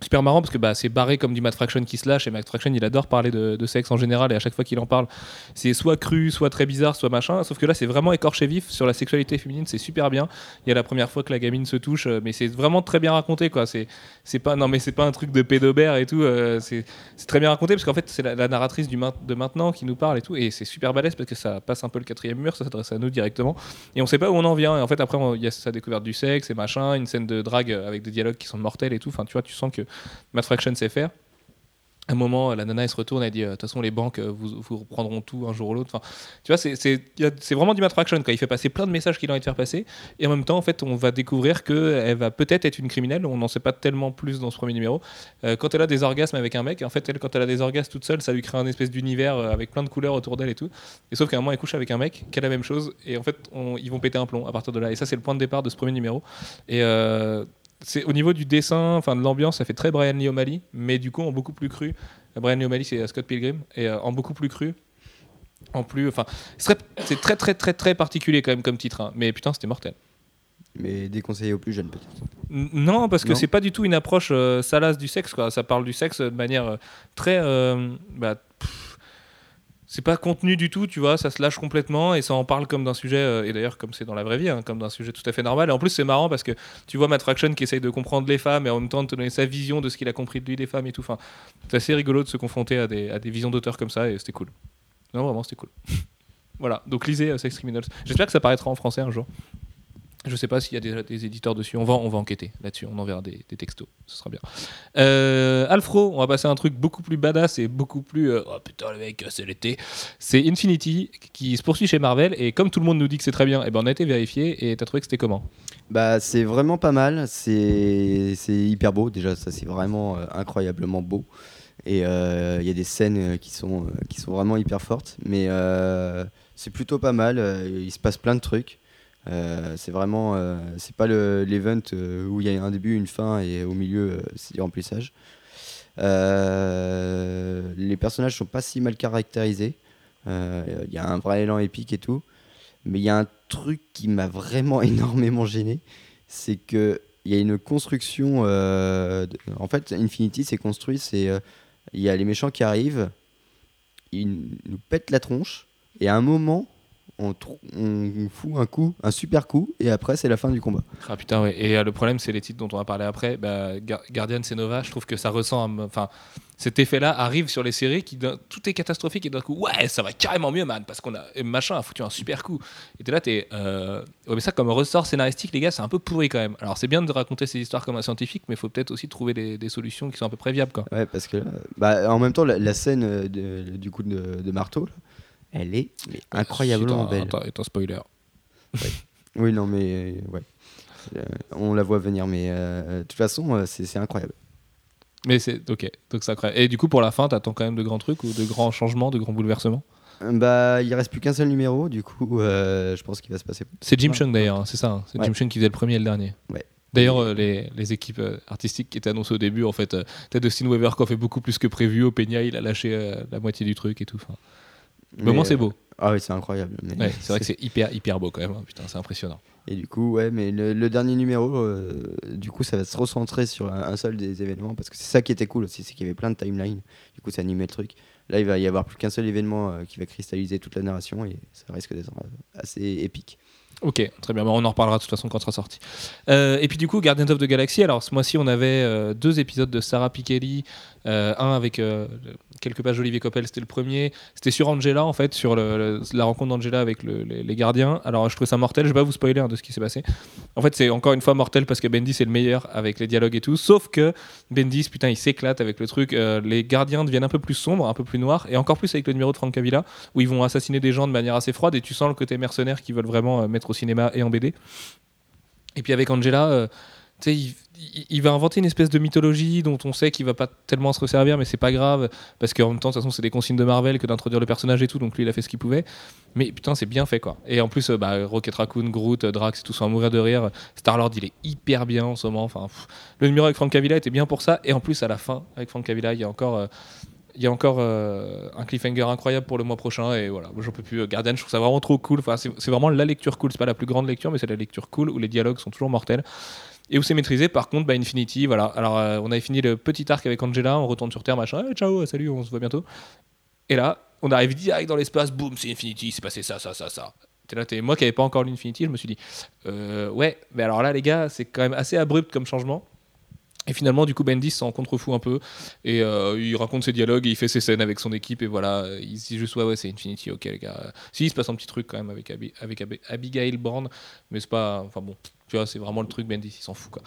super marrant parce que bah, c'est barré comme du Matt Fraction qui se lâche et Matt Fraction il adore parler de, sexe en général et à chaque fois qu'il en parle c'est soit cru soit très bizarre soit machin. Sauf que là c'est vraiment écorché vif sur la sexualité féminine c'est super bien. Il y a la première fois que la gamine se touche euh, mais c'est vraiment très bien raconté quoi. C'est c'est pas non mais c'est pas un truc de pédobère et tout euh, c'est très bien raconté parce qu'en fait c'est la, narratrice du de maintenant qui nous parle et tout et c'est super balèze parce que ça passe un peu le quatrième mur ça s'adresse à nous directement. Et on sait pas où on en vient et en fait après il y a sa découverte du sexe et machin une scène de drague avec des dialogues qui sont mortels et tout. Enfin tu vois tu sens que Matt Fraction sait faire à un moment, la nana elle se retourne et dit euh, De toute façon, les banques euh, vous, vous reprendront tout un jour ou l'autre. Tu vois, c'est- vraiment du Matt Fraction. Quoi. Il fait passer plein de messages qu'il a envie de faire passer. Et en même temps, en fait, on va découvrir qu'elle va peut-être être une criminelle. On n'en sait pas tellement plus dans ce premier numéro. Euh, quand elle a des orgasmes avec un mec, en fait, elle, quand elle a des orgasmes toute seule, ça lui crée un espèce d'univers euh, avec plein de couleurs autour d'elle et tout. Et sauf qu'à un moment, elle couche avec un mec qui a la même chose. Et en fait, on- ils vont péter un plomb à partir de là. Et ça, c'est le point de départ de ce premier numéro. Et. euh, c'est au niveau du dessin, enfin de l'ambiance, ça fait très Brian Lee O'Malley, mais du coup en beaucoup plus cru. Brian Lee O'Malley, c'est Scott Pilgrim, et euh, en beaucoup plus cru. En plus, enfin, c'est très, très très très particulier quand même comme titre, hein. mais putain, c'était mortel. Mais déconseillé aux plus jeunes, peut-être. Non, parce que c'est pas du tout une approche euh, salace du sexe, quoi. Ça parle du sexe de manière euh, très. euh, bah, c'est pas contenu du tout, tu vois, ça se lâche complètement et ça en parle comme d'un sujet, euh, et d'ailleurs comme c'est dans la vraie vie, hein, comme d'un sujet tout à fait normal. Et en plus c'est marrant parce que tu vois Matt Fraction qui essaye de comprendre les femmes et en même temps de te donner sa vision de ce qu'il a compris de lui des femmes et tout. Enfin, c'est assez rigolo de se confronter à des, visions d'auteurs comme ça et c'était cool. Non, vraiment, c'était cool. voilà, donc lisez euh, Sex Criminals. J'espère que ça paraîtra en français un jour. Je sais pas s'il y a des éditeurs dessus. On va, on va enquêter là-dessus. On enverra des, textos. Ce sera bien. Euh, Alfro, on va passer à un truc beaucoup plus badass et beaucoup plus. euh, oh putain, le mec, c'est l'été. C'est Infinity qui se poursuit chez Marvel. Et comme tout le monde nous dit que c'est très bien, et ben on a été vérifié. Et t'as trouvé que c'était comment? Bah, c'est vraiment pas mal. C'est hyper beau. Déjà, ça, c'est vraiment euh, incroyablement beau. Et euh, il y a des scènes qui sont, qui sont vraiment hyper fortes. Mais c'est plutôt pas mal. Il se passe plein de trucs. Euh, c'est vraiment. euh, c'est pas le- l'event euh, où il y a un début, une fin et au milieu, c'est du remplissage. Les personnages sont pas si mal caractérisés. Il y a un vrai élan épique et tout. Mais il y a un truc qui m'a vraiment énormément gêné, c'est que il y a une construction. en fait, Infinity, c'est construit, c'est il y a les méchants qui arrivent, il nous pète la tronche et à un moment on, fout un coup, un super coup et après c'est la fin du combat. Ah putain, ouais. Et euh, le problème, c'est les titres dont on va parler après. Bah, Gar- Guardian je trouve que ça ressent. Enfin, cet effet-là arrive sur les séries qui, tout est catastrophique et d'un coup, ouais, ça va carrément mieux, man, parce qu'on a. Machin a foutu un super coup. Et t'es là, t'es. euh, Ouais, mais ça, comme ressort scénaristique, les gars, c'est un peu pourri quand même. Alors, c'est bien de raconter ces histoires comme un scientifique, mais il faut peut-être aussi trouver des, des solutions qui sont à peu près viables, quoi. Ouais, parce que là, bah, en même temps, la, la scène euh, de- du coup de, de marteau, là, elle est mais incroyablement Attends, belle. Attends, attends, spoiler. Oui, non, mais euh, ouais. Euh, on la voit venir, mais euh, de toute façon, c'est c'est incroyable. Mais c'est. Ok, donc c'est incroyable. Et du coup, pour la fin, t'attends quand même de grands trucs ou de grands changements, de grands bouleversements? Bah, il reste plus qu'un seul numéro, du coup, euh, je pense qu'il va se passer. C'est Jim Ouais. Chung d'ailleurs, hein, c'est ça. hein. C'est Ouais. Jim Chung qui faisait le premier et le dernier. Ouais. D'ailleurs, euh, les, les équipes euh, artistiques qui étaient annoncées au début, en fait, t'as Dustin Weaver qui en fait beaucoup plus que prévu. Au Peña, il a lâché la moitié du truc et tout. Enfin, mais moins, c'est beau. Ah oui, c'est incroyable. Ouais, c'est vrai que c'est hyper, hyper beau quand même. hein. Putain, c'est impressionnant. Et du coup, ouais, mais le, le dernier numéro, euh, du coup, ça va se recentrer sur un, un seul des événements parce que c'est ça qui était cool aussi, c'est qu'il y avait plein de timelines. Du coup, ça animait le truc. Là, il va y avoir plus qu'un seul événement euh, qui va cristalliser toute la narration et ça risque d'être euh, assez épique. Ok, très bien. Bon, on en reparlera de toute façon quand ça sera sorti. Euh, et puis du coup, Guardians of the Galaxy. Alors ce mois-ci, on avait euh, deux épisodes de Sarah Pikeli. Euh, un avec euh, quelques pages d'Olivier Coppel, c'était le premier. C'était sur Angela en fait, sur la rencontre d'Angela avec le- les, gardiens. Alors je trouvais ça mortel. Je vais pas vous spoiler hein, de ce qui s'est passé. En fait, c'est encore une fois mortel parce que Bendis est le meilleur avec les dialogues et tout. Sauf que Bendis, putain, il s'éclate avec le truc. Euh, les gardiens deviennent un peu plus sombres, un peu plus noirs, et encore plus avec le numéro de Frank Cavilla où ils vont assassiner des gens de manière assez froide. Et tu sens le côté mercenaire qu'ils veulent vraiment mettre au cinéma et en BD. Et puis avec Angela, tu sais, il, va inventer une espèce de mythologie dont on sait qu'il va pas tellement se resservir, mais c'est pas grave, parce qu'en même temps, de toute façon, c'est des consignes de Marvel que d'introduire le personnage et tout, donc lui, il a fait ce qu'il pouvait. Mais putain, c'est bien fait, quoi. Et en plus, euh, bah, Rocket Raccoon, Groot, euh, Drax, tout sont à mourir de rire. Star-Lord, il est hyper bien en ce moment. Enfin, le numéro avec Frank Cavilla était bien pour ça. Et en plus, à la fin, avec Frank Cavilla, il y a encore... euh, y a encore un cliffhanger incroyable pour le mois prochain et voilà, j'en peux plus. Guardian, je trouve ça vraiment trop cool. Enfin, c'est vraiment la lecture cool. C'est pas la plus grande lecture, mais c'est la lecture cool où les dialogues sont toujours mortels et où c'est maîtrisé. Par contre, bah, Infinity, voilà. Alors, euh, on avait fini le petit arc avec Angela, on retourne sur Terre, machin. Eh, ciao, salut, on se voit bientôt. Et là, on arrive direct dans l'espace, boum, c'est Infinity, c'est passé ça, ça, ça, ça. T'es là, t'es moi qui n'avais pas encore l'Infinity, je me suis dit, euh, ouais, mais alors là, les gars, c'est quand même assez abrupt comme changement. Et finalement, du coup, Bendis s'en contrefout un peu. Et euh, il raconte ses dialogues il fait ses scènes avec son équipe. Et voilà, il se dit juste, ouais, ouais, c'est Infinity, ok, les gars. Si, il se passe un petit truc quand même avec, avec Abi- Abigail Brand. Mais c'est pas. Enfin bon, tu vois, c'est vraiment le truc Bendis, il s'en fout, quoi.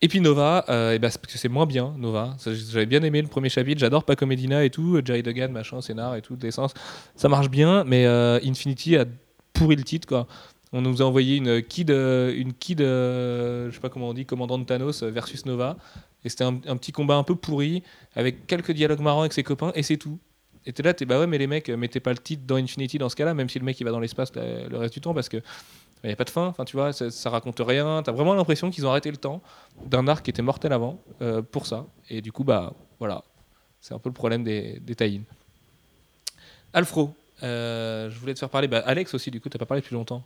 Et puis Nova, euh, et ben, c'est moins bien, Nova. J'avais bien aimé le premier chapitre, j'adore Paco Medina et tout, Jerry Duggan, machin, scénar et tout, l'essence. Ça marche bien, mais euh, Infinity a pourri le titre, quoi. On nous a envoyé une kid, euh, une kid euh, je sais pas comment on dit, commandant de Thanos versus Nova. Et c'était un, petit combat un peu pourri, avec quelques dialogues marrants avec ses copains, et c'est tout. Et t'es là, t'es bah ouais, mais les mecs, euh, mettez pas le titre dans Infinity dans ce cas-là, même si le mec il va dans l'espace le, reste du temps, parce que il n'y a pas de fin, enfin tu vois, ça, ça raconte rien. T'as vraiment l'impression qu'ils ont arrêté le temps d'un arc qui était mortel avant pour ça. Et du coup, bah voilà, c'est un peu le problème des, des tie-in. Alfro, je voulais te faire parler, bah, Alex aussi, du coup, t'as pas parlé depuis longtemps.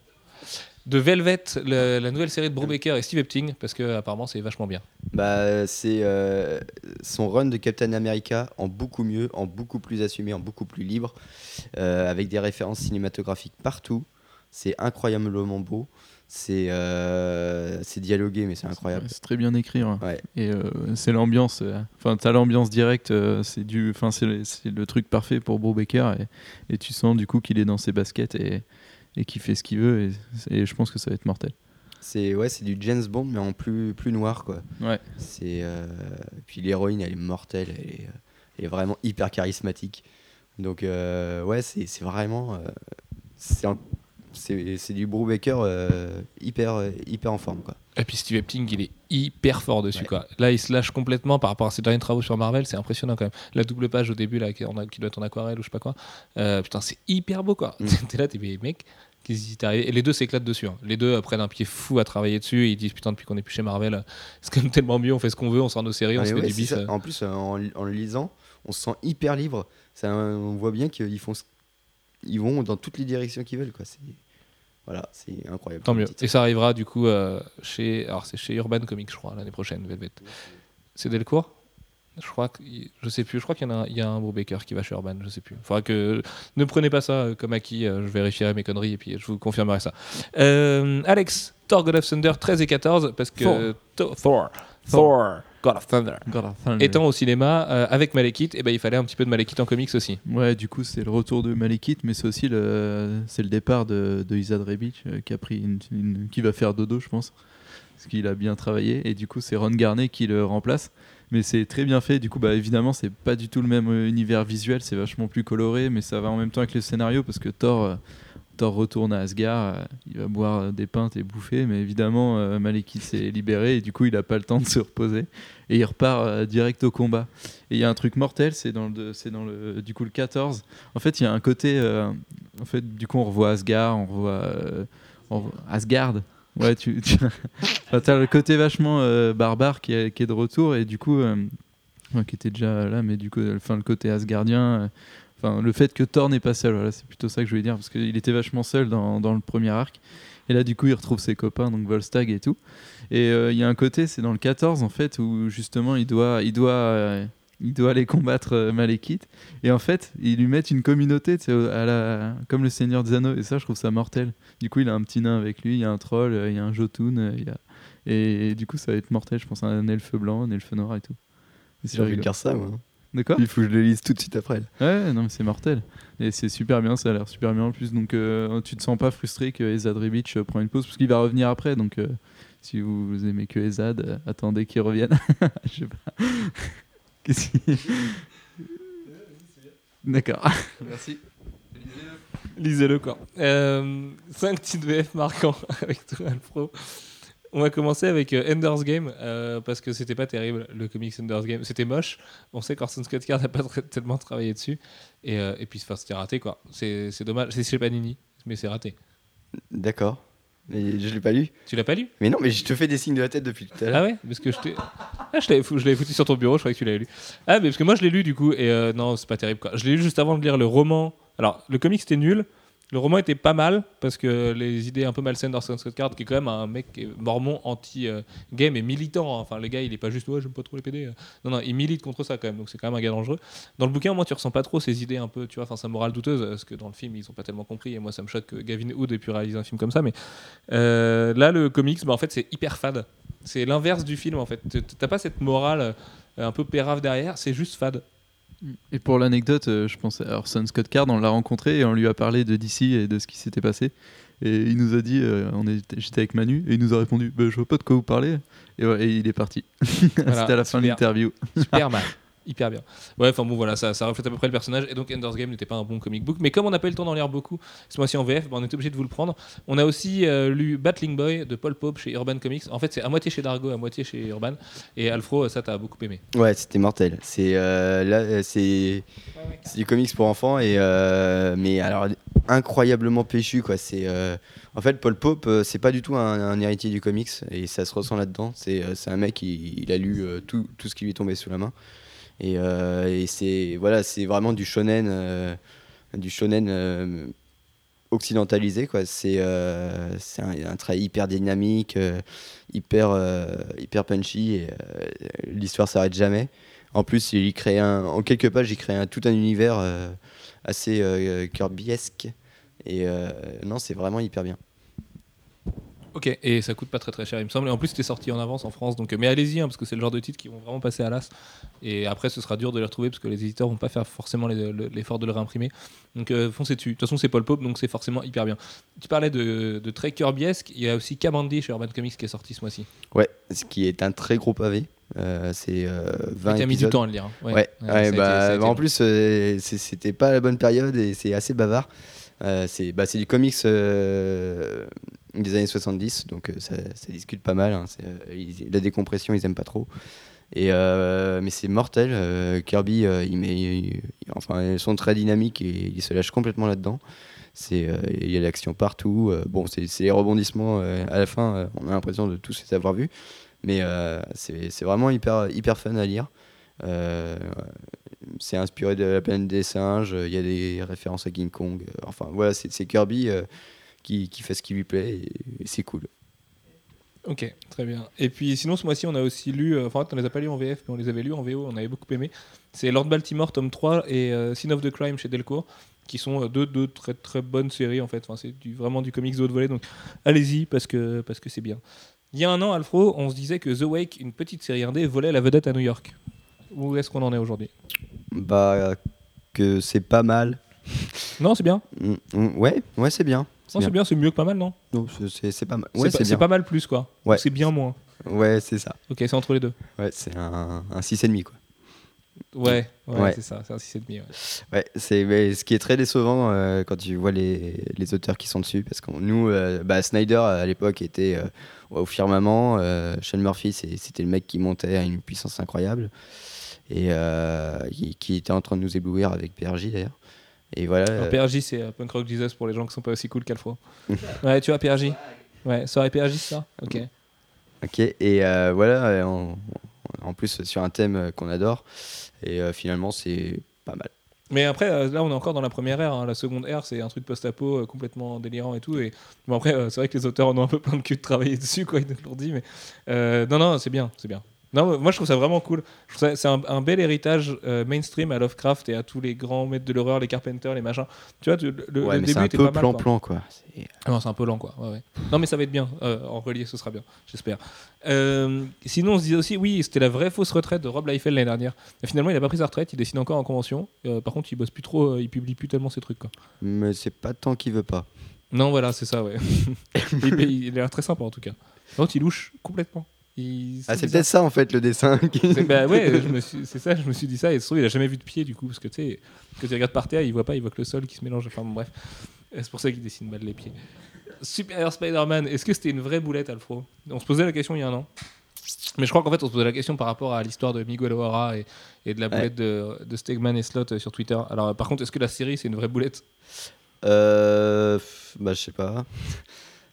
De Velvet, le- la nouvelle série de Brubaker et Steve Epting, parce que apparemment c'est vachement bien. Bah, c'est euh, son run de Captain America en beaucoup mieux, en beaucoup plus assumé, en beaucoup plus libre, euh, avec des références cinématographiques partout. C'est incroyablement beau. C'est euh, c'est dialogué, mais c'est incroyable. C'est très bien écrit. ouais. Ouais. Et euh, c'est l'ambiance. euh, Enfin, t'as l'ambiance directe. euh, c'est du. Enfin, c'est le, c'est le truc parfait pour Bro Baker. Et, et tu sens du coup qu'il est dans ses baskets et, et qu'il fait ce qu'il veut. Et, et je pense que ça va être mortel. C'est ouais, c'est du James Bond, mais en plus, plus noir, quoi. Ouais. C'est euh, puis l'héroïne, elle est mortelle, elle est, elle est vraiment hyper charismatique. Donc euh, ouais, c'est vraiment euh, c'est un- c'est du Brubaker euh, hyper euh, hyper en forme, quoi. Et puis Steve Epting, il est hyper fort dessus. Ouais. Quoi. Là, il se lâche complètement par rapport à ses derniers travaux sur Marvel. C'est impressionnant quand même. La double page au début, là, qui, doit être en aquarelle ou je sais pas quoi. Euh, putain, c'est hyper beau quoi. Mm. t'es là, t'es mec, Et les deux s'éclatent dessus. hein. Les deux prennent un pied fou à travailler dessus. Et ils disent putain, depuis qu'on est plus chez Marvel, c'est quand même tellement mieux. On fait ce qu'on veut, on sort nos séries, on se fait ouais, du euh. En plus, en, en le lisant, on se sent hyper libre. Ça, on voit bien qu'ils font, ce- ils vont dans toutes les directions qu'ils veulent, quoi. Voilà, c'est incroyable. Tant mieux. titre. Et ça arrivera du coup euh, chez, alors c'est chez Urban Comics, je crois, l'année prochaine, Velvet. C'est Delcourt? Je crois que je sais plus. Je crois qu'il y en a, un- il y a un Brubaker qui va chez Urban. Je sais plus. Faudra que ne prenez pas ça euh, comme acquis. euh, je vérifierai mes conneries et puis je vous confirmerai ça. Euh, Alex, Thor God of Thunder 13 et 14 parce que Thor. Thor, Thor, Thor, God of Thunder. God of Thunder. Étant au cinéma euh, avec Malekith, et ben il fallait un petit peu de Malekith en comics aussi. Ouais, du coup, c'est le retour de Malekith, mais c'est aussi le, c'est le départ de, de Izad Rebic euh, qui a pris une, une- qui va faire dodo, je pense, parce qu'il a bien travaillé. Et du coup, c'est Ron Garnet qui le remplace. Mais c'est très bien fait. Du coup, bah, évidemment, c'est pas du tout le même euh, univers visuel. C'est vachement plus coloré, mais ça va en même temps avec le scénario parce que Thor, euh, Thor retourne à Asgard. euh, il va boire euh, des pintes et bouffer, mais évidemment, euh, Malekith s'est libéré et du coup, il a pas le temps de se reposer et il repart direct au combat. Et il y a un truc mortel, c'est dans le, dans le, du coup le 14. En fait, il y a un côté, en fait, du coup, on revoit Asgard, on revoit, Asgard. Ouais, tu, tu as le côté vachement barbare qui est, de retour et du coup, qui était déjà là, mais du coup, enfin, le côté asgardien. Enfin, le fait que Thor n'est pas seul, voilà, c'est plutôt ça que je voulais dire, parce qu'il était vachement seul dans, dans le premier arc. Et là, du coup, il retrouve ses copains, donc Volstagg et tout. Et euh, il y a un côté, c'est dans le 14, en fait, où justement, il doit, il doit, euh, il doit aller combattre euh, Malekith. Et en fait, ils lui mettent une communauté, à la, comme le Seigneur des Anneaux. Et ça, je trouve ça mortel. Du coup, il a un petit nain avec lui, il y a un troll, euh, il y a un Jotun. il y a... et, du coup, ça va être mortel, je pense, un elfe blanc, un elfe noir et tout. J'ai envie de ça, moi. Quoi Il faut que je le lise tout de suite après. Ouais, non, mais c'est mortel. Et c'est super bien, ça a l'air super bien en plus. Donc, euh, tu te sens pas frustré que Ezad Rebic euh, prend une pause parce qu'il va revenir après. Donc, euh, si vous, vous aimez que Ezad, euh, attendez qu'il revienne. Je sais pas. Qu'est-ce qu'il- D'accord. Merci. Lisez-le quoi. Euh, 5 titres VF marquants avec toi, Alfro. On va commencer avec euh, Ender's Game euh, parce que c'était pas terrible le comics Ender's Game. C'était moche. On sait qu'Orson Scott Card n'a pas tellement travaillé dessus. Et, euh, et puis enfin, c'était raté quoi. C'est c'est dommage. C'est chez Panini, mais c'est raté. D'accord. Mais je l'ai pas lu. Tu l'as pas lu? Mais non, mais je te fais des signes de la tête depuis tout à l'heure. Ah ouais? Parce que je t'ai. Ah, je l'avais fou- je l'avais foutu sur ton bureau, je croyais que tu l'avais lu. Ah, mais parce que moi je l'ai lu du coup, et euh, non, c'est pas terrible quoi. Je l'ai lu juste avant de lire le roman. Alors, le comic c'était nul. Le roman était pas mal parce que les idées un peu malsaines d'Orson Scott Card, qui est quand même un mec mormon anti-game et militant. hein. Enfin, le gars, il est pas juste ouais, j'aime pas trop les PD. Non, non, il milite contre ça quand même, donc c'est quand même un gars dangereux. Dans le bouquin, moi, tu ressens pas trop ces idées un peu, tu vois, enfin, sa morale douteuse, parce que dans le film, ils ont pas tellement compris. Et moi, ça me choque que Gavin Hood ait pu réaliser un film comme ça. Mais euh, là, le comics, bah, en fait, c'est hyper fade. C'est l'inverse du film, en fait. T'as pas cette morale euh, un peu pérave derrière, c'est juste fade. Et pour l'anecdote, euh, je pense à Orson Scott Card, on l'a rencontré et on lui a parlé de DC et de ce qui s'était passé. Et il nous a dit, euh, on j'étais avec Manu, et il nous a répondu, bah, je vois pas de quoi vous parlez. Et, ouais, et il est parti. Voilà, C'était à la fin de l'interview. Super mal. Hyper bien. Ouais, enfin bon, voilà, ça, reflète à peu près le personnage. Et donc, Ender's Game n'était pas un bon comic book. Mais comme on n'a pas eu le temps d'en lire beaucoup, ce mois-ci en VF, bah, on était obligé de vous le prendre. On a aussi euh, lu Battling Boy de Paul Pope chez Urban Comics. En fait, c'est à moitié chez Dargo, à moitié chez Urban. Et Alfro, ça, t'as beaucoup aimé. Ouais, c'était mortel. C'est euh, euh, du comics pour enfants et mais alors incroyablement péchu quoi. C'est en fait Paul Pope, c'est pas du tout un, héritier du comics et ça se ressent là-dedans. C'est un mec il a lu tout, tout ce qui lui est tombé sous la main et, euh, et c'est voilà c'est vraiment du shonen euh, du shonen euh, occidentalisé quoi. C'est un, un trait hyper dynamique, hyper hyper punchy et l'histoire s'arrête jamais. En plus, il crée un, en quelques pages, il crée un, tout un univers assez Kirbyesque. Et non, c'est vraiment hyper bien. Ok, et ça coûte pas très très cher, il me semble. Et en plus, c'était sorti en avance en France. Donc, euh, mais allez-y, hein, parce que c'est le genre de titres qui vont vraiment passer à l'as. Et après, ce sera dur de les retrouver parce que les éditeurs vont pas faire forcément l'effort de le réimprimer. Donc, euh, foncez dessus. De toute façon, c'est Paul Pope, donc c'est forcément hyper bien. Tu parlais de, de très Kirbyesque. Il y a aussi Kamandi chez Urban Comics qui est sorti ce mois-ci. Ouais, ce qui est un très gros pavé. Euh, c'est euh, 20 Tu as mis du temps à le lire. hein. Ouais, Ouais, ouais, ça a été- bah, été en plus, euh, c'était pas la bonne période et c'est assez bavard. Euh, c'est bah, du comics des années 70, donc euh, ça, discute pas mal. hein. Euh, ils- la décompression, ils aiment pas trop. Et, euh, mais c'est mortel. Kirby, il met, enfin, ils sont très dynamiques et il se lâche complètement là-dedans. C'est, il y a l'action partout. bon, c'est les rebondissements. à la fin, on a l'impression de tous les avoir vus. Mais c'est vraiment hyper, hyper fun à lire. C'est inspiré de la planète des singes. Il y a des références à King Kong. Enfin, voilà, c'est Kirby qui, qui fait ce qui lui plaît et, et c'est cool. Ok, très bien. Et puis sinon, ce mois-ci, on a aussi lu, euh, enfin, on les a pas lus en VF, mais on les avait lus en VO, on avait beaucoup aimé. C'est Lord Baltimore, tome 3 et euh, Sin of the Crime chez Delcourt, qui sont euh, deux, deux très très bonnes séries en fait. Enfin, c'est du, vraiment du comics de haute volée, donc allez-y parce que parce que c'est bien. Il y a un an, Alfro, on se disait que The Wake, une petite série indé, volait la vedette à New York. Où est-ce qu'on en est aujourd'hui? Bah, que c'est pas mal. Non, c'est bien. Mm, mm, Ouais, ouais, c'est bien. Non, c'est bien, c'est mieux que pas mal, non Non, c'est- pas mal. Ouais, c'est pas mal plus, quoi. Ouais. C'est bien moins. Ouais, c'est ça. Ok, c'est entre les deux. Ouais, c'est un, un 6,5 quoi. Ouais, ouais, Ouais. c'est ça, c'est un 6,5. Ouais. Ouais, c'est mais ce qui est très décevant euh, quand tu vois les, les auteurs qui sont dessus, parce que nous, euh, bah, Snyder à l'époque était euh, au firmament, Sean Murphy c'était le mec qui montait à une puissance incroyable et qui, qui était en train de nous éblouir avec PRJ d'ailleurs. Et voilà. Alors, euh, PRJ, c'est euh, Punk Rock Jesus pour les gens qui sont pas aussi cool qu'Alfro. ouais, tu vois, PRJ Ouais, soirée PRJ, ça? Ok. Ok, et euh, voilà, on- en plus sur un thème qu'on adore, et finalement c'est pas mal. Mais après, là, on est encore dans la première ère. hein. La seconde ère, c'est un truc post-apo euh, complètement délirant et tout. Et bon, après, euh, c'est vrai que les auteurs en ont un peu plein de cul de travailler dessus, quoi. Ils nous l'ont dit. Mais euh, non, non, c'est bien, c'est bien. Non, moi, je trouve ça vraiment cool. C'est un, un bel héritage euh, mainstream à Lovecraft et à tous les grands maîtres de l'horreur, les Carpenters, les machins. Tu vois, tu- le, le ouais, mais début c'est un était peu pas mal. quoi. plan-plan quoi. C'est- Ah Non, c'est un peu lent, quoi. Ouais, ouais. Non, mais ça va être bien. Euh, en relié, ce sera bien, j'espère. Euh, sinon, on se disait aussi, oui, c'était la vraie fausse retraite de Rob Liefeld l'année dernière. Et finalement, il a pas pris sa retraite, il dessine encore en convention. Par contre, il bosse plus trop, il publie plus tellement ses trucs, quoi. Mais c'est pas tant qu'il veut pas. Non, voilà, c'est ça, ouais. il, il a l'air très sympa, en tout cas. Par contre, il louche complètement. Il- Ah, c'est peut-être ça en fait le dessin. qui- bah ouais, suis- c'est ça, je me suis dit ça. Et surtout, il a jamais vu de pied, du coup, parce que tu sais, quand il regarde par terre, il voit pas, il voit que le sol qui se mélange. Enfin, bon, bref. Et C'est pour ça qu'il dessine mal les pieds. Superior Spider-Man, est-ce que c'était une vraie boulette, Alfro? On se posait la question il y a un an. Mais je crois qu'en fait, on se posait la question par rapport à l'histoire de Miguel O'Hara et, et de la boulette de, de Stegman et Slot euh, sur Twitter. Alors, euh, par contre, est-ce que la série, c'est une vraie boulette? Euh, bah je sais pas.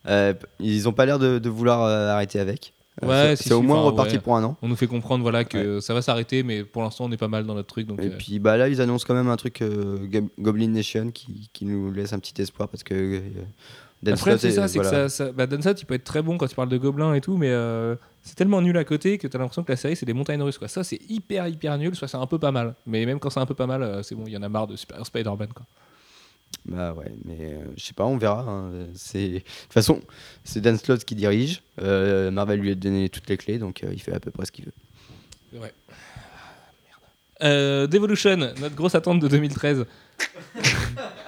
Euh, ils ont pas l'air de, de vouloir euh, arrêter avec. Euh, Ouais, c'est si, au moins enfin, reparti ouais. pour un an. On nous fait comprendre voilà, que ça va s'arrêter, mais pour l'instant, on est pas mal dans notre truc. Donc, Et euh, puis bah là ils annoncent quand même un truc euh, Gob- Goblin Nation qui, qui nous laisse un petit espoir parce que euh, Dan Slott c'est est- ça, c'est voilà. que ça, ça- bah, Dan Slott, il peut être très bon quand tu parles de gobelins et tout, mais c'est tellement nul à côté que tu as l'impression que la série, c'est des montagnes russes. Quoi. Ça, c'est hyper, hyper nul, soit c'est un peu pas mal. Mais même quand c'est un peu pas mal, c'est bon, il y en a marre de Spider-Man. Quoi. Bah ouais, mais euh, je sais pas, on verra. hein. C'est de toute façon, c'est Dan Slott qui dirige. Euh, Marvel lui a donné toutes les clés, donc euh, il fait à peu près ce qu'il veut. Vrai. Euh, Devolution, notre grosse attente de 2013.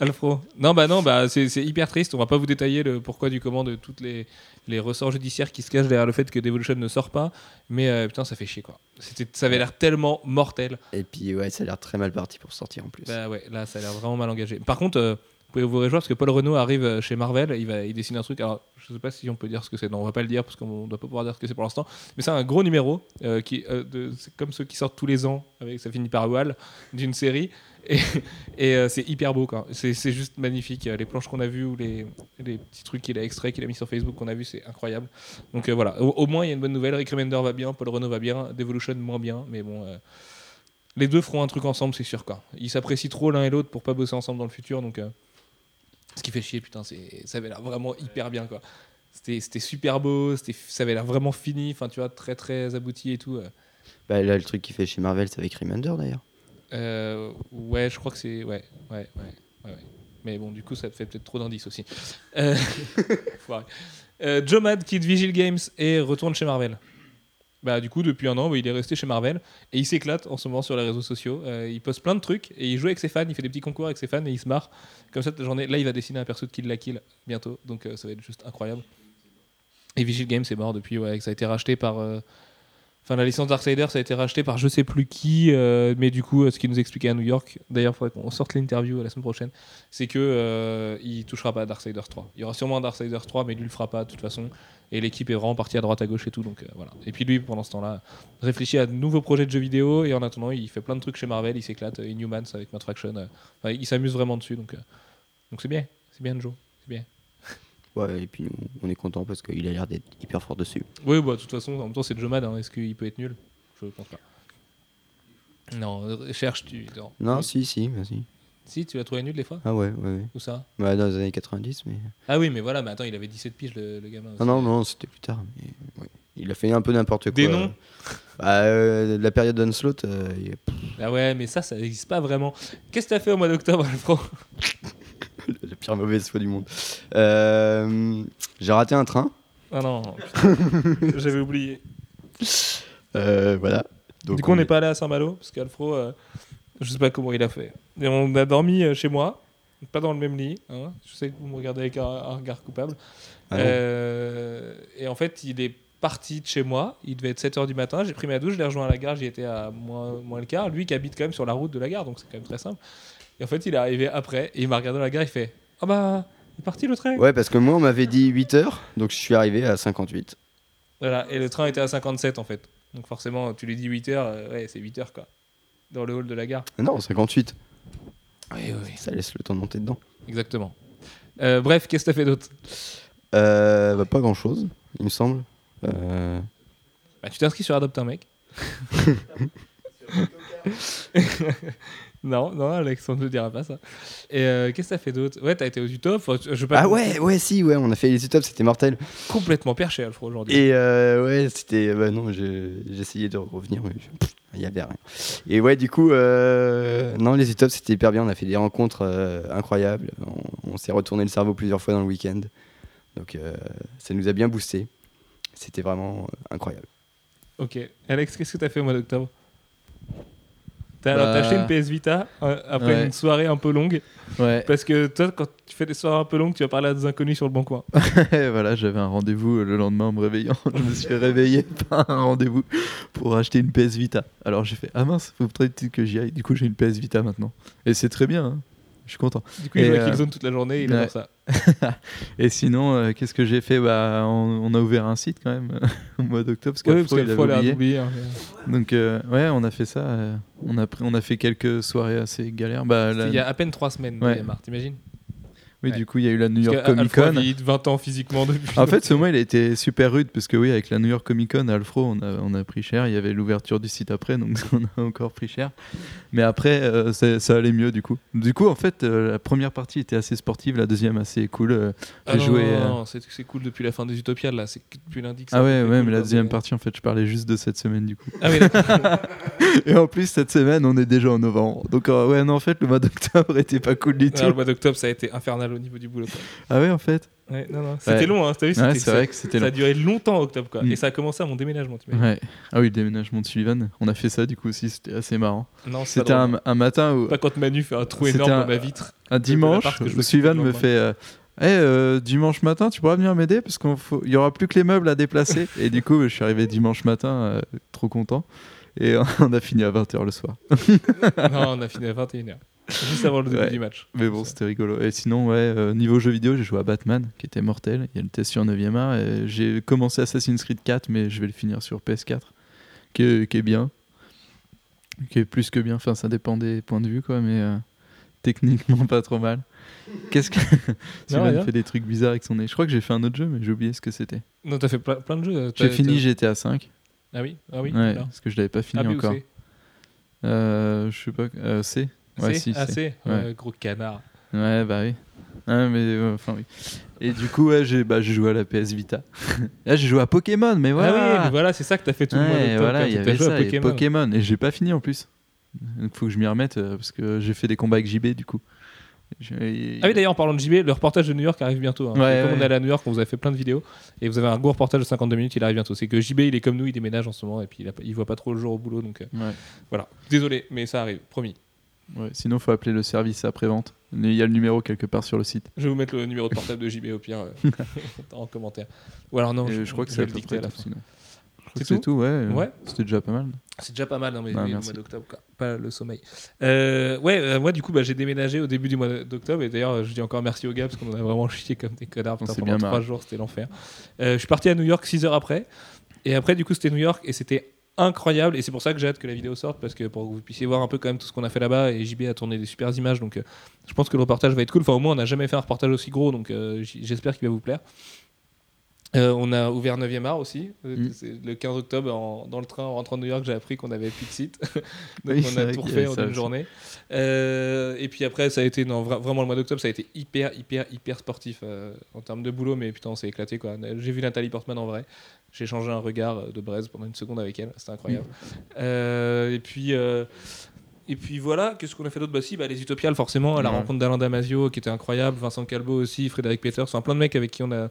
Alfro. Non, bah non, bah c'est hyper triste. On va pas vous détailler le pourquoi du comment de toutes les, les ressorts judiciaires qui se cachent derrière le fait que Devolution ne sort pas. Mais euh, putain, ça fait chier quoi. Ça avait l'air tellement mortel. Et puis ouais, ça a l'air très mal parti pour sortir en plus. Bah ouais, là, ça a l'air vraiment mal engagé. Par contre, euh, vous pouvez vous réjouir parce que Paul Renault arrive euh, chez Marvel, il, va, il dessine un truc. Alors, je sais pas si on peut dire ce que c'est. Non, on va pas le dire parce qu'on doit pas pouvoir dire ce que c'est pour l'instant. Mais c'est un gros numéro euh, qui, c'est comme ceux qui sortent tous les ans, avec ça finit par Wall, d'une série. Et, euh, c'est hyper beau, quoi. C'est juste magnifique. Euh, Les planches qu'on a vues ou les, petits trucs qu'il a extraits, qu'il a mis sur Facebook qu'on a vu, c'est incroyable. Donc euh, voilà, au, moins il y a une bonne nouvelle. Rick Remender va bien, Paul Renault va bien, Devolution moins bien, mais bon. les deux feront un truc ensemble, c'est sûr. Quoi. Ils s'apprécient trop l'un et l'autre pour pas bosser ensemble dans le futur. Donc, ce qui fait chier, putain, c'est, ça avait l'air vraiment hyper bien. Quoi. C'était, super beau, ça avait l'air vraiment fini, enfin, tu vois, très très abouti et tout. Bah là, le truc qu'il fait chez Marvel, c'est avec Remender d'ailleurs. Euh, ouais, je crois que c'est. Ouais, ouais, ouais, ouais. Mais bon, du coup, ça fait peut-être trop d'indices aussi. Euh. Euh, Joe Mad quitte Vigil Games et retourne chez Marvel. Bah, du coup, depuis un an, il est resté chez Marvel et il s'éclate en ce moment sur les réseaux sociaux. Euh, il poste plein de trucs et il joue avec ses fans. Il fait des petits concours avec ses fans et il se marre. Comme ça, journée. Là, il va dessiner un perso de Kill la Kill bientôt. Donc, euh, ça va être juste incroyable. Et Vigil Games est mort depuis. Ouais, ça a été racheté par. Enfin, la licence Darksiders ça a été rachetée par je sais plus qui, euh, mais du coup, euh, ce qu'il nous expliquait à New York, d'ailleurs, il faudrait qu'on sorte l'interview la semaine prochaine, c'est que euh, il touchera pas à Darksiders 3. Il y aura sûrement un Darksiders 3, mais lui le fera pas de toute façon. Et l'équipe est vraiment partie à droite à gauche et tout, donc euh, voilà. Et puis lui, pendant ce temps-là, réfléchit à de nouveaux projets de jeux vidéo, et en attendant, il fait plein de trucs chez Marvel, il s'éclate, euh, Inhumans avec Matt Fraction, il s'amuse vraiment dessus, donc donc c'est bien, c'est bien Joe, c'est bien. Et puis on est content parce qu'il a l'air d'être hyper fort dessus. Oui, bah, de toute façon, en même temps, c'est Joe Mad, hein. est-ce qu'il peut être nul? Je pense pas. Non, cherche tu. Non, Non, si, si, vas-y. Si, tu l'as trouvé nul des fois? Ah ouais, ouais, ouais. Ou ça? Ouais, dans les années 90, mais. Ah oui, mais voilà, mais attends, il avait 17 piges le, le gamin. aussi. Ah non, non, c'était plus tard. Mais... ouais. Il a fait un peu n'importe quoi. Des noms? Bah, euh, La période d'Onslaught, euh, Ah ouais, mais ça, ça n'existe pas vraiment. Qu'est-ce que t'as fait au mois d'octobre, Alfro la pire mauvaise foi du monde. Euh, J'ai raté un train. Ah non, j'avais oublié. Euh, voilà. Donc, du coup, on est- n'est pas allé à Saint-Malo, parce qu'Alfro, euh, je sais pas comment il a fait. Et on a dormi euh, chez moi, pas dans le même lit. hein. Je sais que vous me regardez avec un, un regard coupable. Ah et en fait, il est parti de chez moi. Il devait être 7h du matin. J'ai pris ma douche, je l'ai rejoint à la gare. J'y étais à moins, moins le quart. Lui qui habite quand même sur la route de la gare, donc c'est quand même très simple. Et en fait, il est arrivé après et il m'a regardé dans la gare. Il fait Ah bah, il est parti le train? Ouais, parce que moi, on m'avait dit 8 heures, donc je suis arrivé à 58. Voilà, et le train était à 57 en fait. Donc forcément, tu lui dis 8 heures, euh, ouais, c'est 8 heures quoi. Dans le hall de la gare. Ah Non, 58. Oui, oui, Ça laisse le temps de monter dedans. exactement. Euh, bref, qu'est-ce que t'as fait d'autre? Euh, bah, pas grand chose, il me semble. Euh, bah, Tu t'es inscrit sur Adopte un mec Non, non, Alex, on ne dira pas ça. Et euh, qu'est-ce que t'as fait d'autre? Ouais, t'as été au Utop. Enfin, je veux pas Ah ouais, ouais, si, ouais, on a fait les utops, c'était mortel. complètement perché, Alfred, aujourd'hui. Et euh, ouais, c'était. Bah non, essayé de revenir, mais il y avait rien. Et ouais, du coup, euh, non, les utops, c'était hyper bien. On a fait des rencontres euh, incroyables. On, on s'est retourné le cerveau plusieurs fois dans le week-end. Donc, euh, ça nous a bien boosté. C'était vraiment euh, incroyable. Ok. Alex, qu'est-ce que t'as fait au mois d'octobre? T'as Bah, acheté une PS Vita euh, après ouais. une soirée un peu longue. Ouais. Parce que toi, quand tu fais des soirées un peu longues, tu vas parler à des inconnus sur le bon coin. voilà, j'avais un rendez-vous euh, le lendemain en me réveillant. Je me suis réveillé par un rendez-vous pour acheter une PS Vita. Alors j'ai fait Ah mince, faut peut-être que j'y aille. Du coup, j'ai une PS Vita maintenant. Et c'est très bien. hein. Je suis content. Du coup, il joue à euh, Killzone toute la journée, il ouais. adore ça. Et sinon, euh, qu'est-ce que j'ai fait? Bah, on, on a ouvert un site quand même au mois d'octobre parce Ouais, qu'Alfro, parce il qu'Alfred avait a oublié. oublié. hein. Donc euh, ouais, on a fait ça. euh, on, a pris- on a fait quelques soirées assez galères. Bah, la- il y a à peine 3 semaines, Ouais. T'imagines? Oui, ouais. du coup, il y a eu la New York Comic Con. de 20 ans physiquement depuis. En fait, ce mois, il a été super rude parce que oui, avec la New York Comic Con, Alfro, on a, on a pris cher. Il y avait l'ouverture du site après, donc on a encore pris cher. Mais après, euh, ça, allait mieux du coup. Du coup, en fait, euh, la première partie était assez sportive, la deuxième assez cool. euh, Ah j'ai non, joué. non, euh, non, c'est cool depuis la fin des Utopiales, là. C'est depuis lundi que ça Ah ouais, ouais, cool, mais la deuxième partie, en fait, je parlais juste de cette semaine du coup. Ah oui. Et en plus, cette semaine, on est déjà en novembre. Donc, ouais, non, en fait, le mois d'octobre était pas cool du tout. Le mois d'octobre, ça a été infernal au niveau du boulot. quoi. Ah ouais, en fait Ouais, non, non. C'était long, hein. T'as vu, Ouais, c'est vrai que c'était ça a duré longtemps octobre, quoi. Mm. Et ça a commencé à mon déménagement, tu Ouais. Ah oui, le déménagement de Sullivan. On a fait ça du coup aussi, c'était assez marrant. C'était un, un matin où. Pas quand Manu fait un trou énorme un- dans ma vitre. Un dimanche, suis Sullivan me fait euh, Eh, euh, dimanche matin, tu pourras venir m'aider parce qu'il y aura plus que les meubles à déplacer. et du coup, je suis arrivé dimanche matin, euh, trop content. Et on a fini à 20h le soir. non, on a fini à 21h. Juste avant le début Ouais. du match. Mais bon, c'était rigolo. Et sinon, ouais, euh, niveau jeu vidéo, j'ai joué à Batman, qui était mortel. Il y a le test sur 9ème art. J'ai commencé Assassin's Creed 4, mais je vais le finir sur PS4, qui est, qui est bien. Qui est plus que bien. Enfin, ça dépend des points de vue, quoi, mais euh, techniquement pas trop mal. Qu'est-ce que. Sylvain fait des trucs bizarres avec son nez. Je crois que j'ai fait un autre jeu, mais j'ai oublié ce que c'était. Non, t'as fait plein, plein de jeux. J'ai t'as- fini GTA 5. Ah oui Ah oui ouais, parce que je l'avais pas fini Ah, B encore. Euh, je sais pas. Euh, C Ouais, si, Ah, Ouais. Gros canard. Ouais, bah oui. Mais euh, enfin oui. Et du coup, ouais, j'ai bah, joué à la PS Vita. Là, j'ai joué à Pokémon, mais voilà. Ah oui, mais voilà, c'est ça que t'as fait tout le mois voilà, quand il y avait joué à Pokémon. Et j'ai pas fini en plus. Donc faut que je m'y remette euh, parce que j'ai fait des combats avec JB du coup. Ah oui, d'ailleurs, en parlant de JB, le reportage de New York arrive bientôt. hein. Ouais, comme on est allé à New York, on vous a fait plein de vidéos. Et vous avez un gros reportage de 52 minutes, il arrive bientôt. C'est que JB, il est comme nous, il déménage en ce moment. Et puis il, a il voit pas trop le jour au boulot. Donc euh, Ouais. voilà. Désolé, mais ça arrive, promis. Ouais, Sinon, faut appeler le service après-vente. Il y a le numéro quelque part sur le site. Je vais vous mettre le numéro de portable de JB au pire euh, en commentaire. Ou alors non, je, je crois que c'est à le peu près à la tout, sinon. C'est tout, ouais. Ouais. C'était déjà pas mal. C'est déjà pas mal, non mais Bah, le mois d'octobre, pas le sommeil. Euh, ouais, euh, moi du coup, bah, j'ai déménagé au début du mois d'octobre et d'ailleurs, je dis encore merci aux gars parce qu'on a vraiment chié comme des connards On putain, pendant trois jours, c'était l'enfer. Euh, je suis parti à New York 6 heures après et après, du coup, c'était New York et c'était incroyable et c'est pour ça que j'ai hâte que la vidéo sorte parce que pour que vous puissiez voir un peu quand même tout ce qu'on a fait là-bas et JB a tourné des super images donc euh, je pense que le reportage va être cool. Enfin, au moins, on n'a jamais fait un reportage aussi gros donc euh, j'espère qu'il va vous plaire. Euh, on a ouvert 9e art aussi. Mm. Le 15 octobre, en- dans le train en rentrant de New York, j'ai appris qu'on avait plus de site. Donc Oui, on a tout refait en une aussi. journée. Euh, et puis après, ça a été, non, vra- vraiment le mois d'octobre, ça a été hyper, hyper, hyper sportif euh, en termes de boulot, mais putain, on s'est éclaté quoi. J'ai vu Nathalie Portman en vrai. J'ai changé un regard euh, de braise pendant une seconde avec elle, c'était incroyable. Euh, et puis. euh, et puis voilà, qu'est-ce qu'on a fait d'autre? Bah si, bah, les Utopiales forcément, à la Ouais. rencontre d'Alain Damasio qui était incroyable, Vincent Calbo aussi, Frédéric Peters, enfin plein de mecs avec qui on a,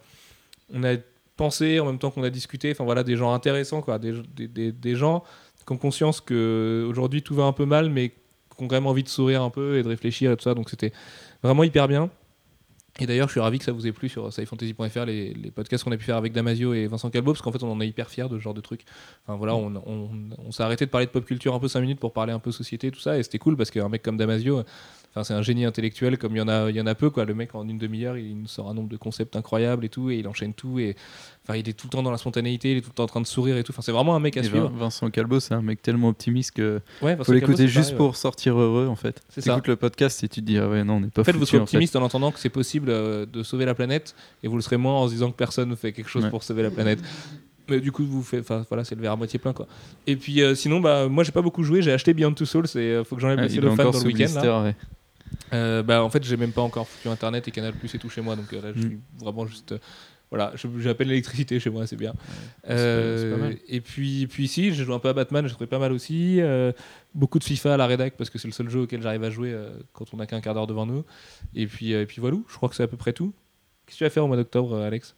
on a pensé en même temps qu'on a discuté, enfin voilà, des gens intéressants, quoi, des, des, des- des gens qui ont conscience que aujourd'hui tout va un peu mal, mais qui ont vraiment envie de sourire un peu et de réfléchir et tout ça, donc c'était vraiment hyper bien. Et d'ailleurs, je suis ravi que ça vous ait plu sur scifantasy.fr, les, les podcasts qu'on a pu faire avec Damasio et Vincent Calbo, parce qu'en fait, on en est hyper fiers de ce genre de trucs. Enfin voilà, on, on- on s'est arrêté de parler de pop culture un peu 5 minutes pour parler un peu société, tout ça, et c'était cool parce qu'un mec comme Damasio, enfin, c'est un génie intellectuel comme il y en a, il y en a peu, quoi. Le mec, en une demi-heure, il nous sort un nombre de concepts incroyables et tout, et il enchaîne tout, et enfin, il est tout le temps dans la spontanéité, il est tout le temps en train de sourire et tout. Enfin, c'est vraiment un mec à Et suivre. Vin- Vincent Calbo, c'est un mec tellement optimiste que Ouais, faut l'écouter juste pareil, pour sortir heureux en fait. C'est ça. T'écoutes le podcast et tu te dis ah ouais non on n'est pas En fait, vous foutu, en fait. optimiste en entendant que c'est possible euh, de sauver la planète, et vous le serez moins en se disant que personne ne fait quelque chose Ouais. pour sauver la planète. Mais du coup, vous faites, enfin voilà, c'est le verre à moitié plein quoi. Et puis euh, sinon, bah moi j'ai pas beaucoup joué, j'ai acheté Beyond Two Souls, et euh, faut que j'enlève Ah, le cellophane dans le week-end. ouais. Euh, bah en fait, j'ai même pas encore foutu internet et Canal Plus et tout chez moi, donc euh, là je Mm. suis vraiment juste. euh, voilà, peine l'électricité chez moi, c'est bien. pas- Euh, mal. et puis, puis ici, j'ai joué un peu à Batman, j'ai trouvé pas mal aussi. euh, beaucoup de FIFA à la rédac parce que c'est le seul jeu auquel j'arrive à jouer euh, quand on a qu'un quart d'heure devant nous. Et puis, euh, et puis voilà, je crois que c'est à peu près tout. Qu'est-ce que tu vas faire au mois d'octobre, euh, Alex?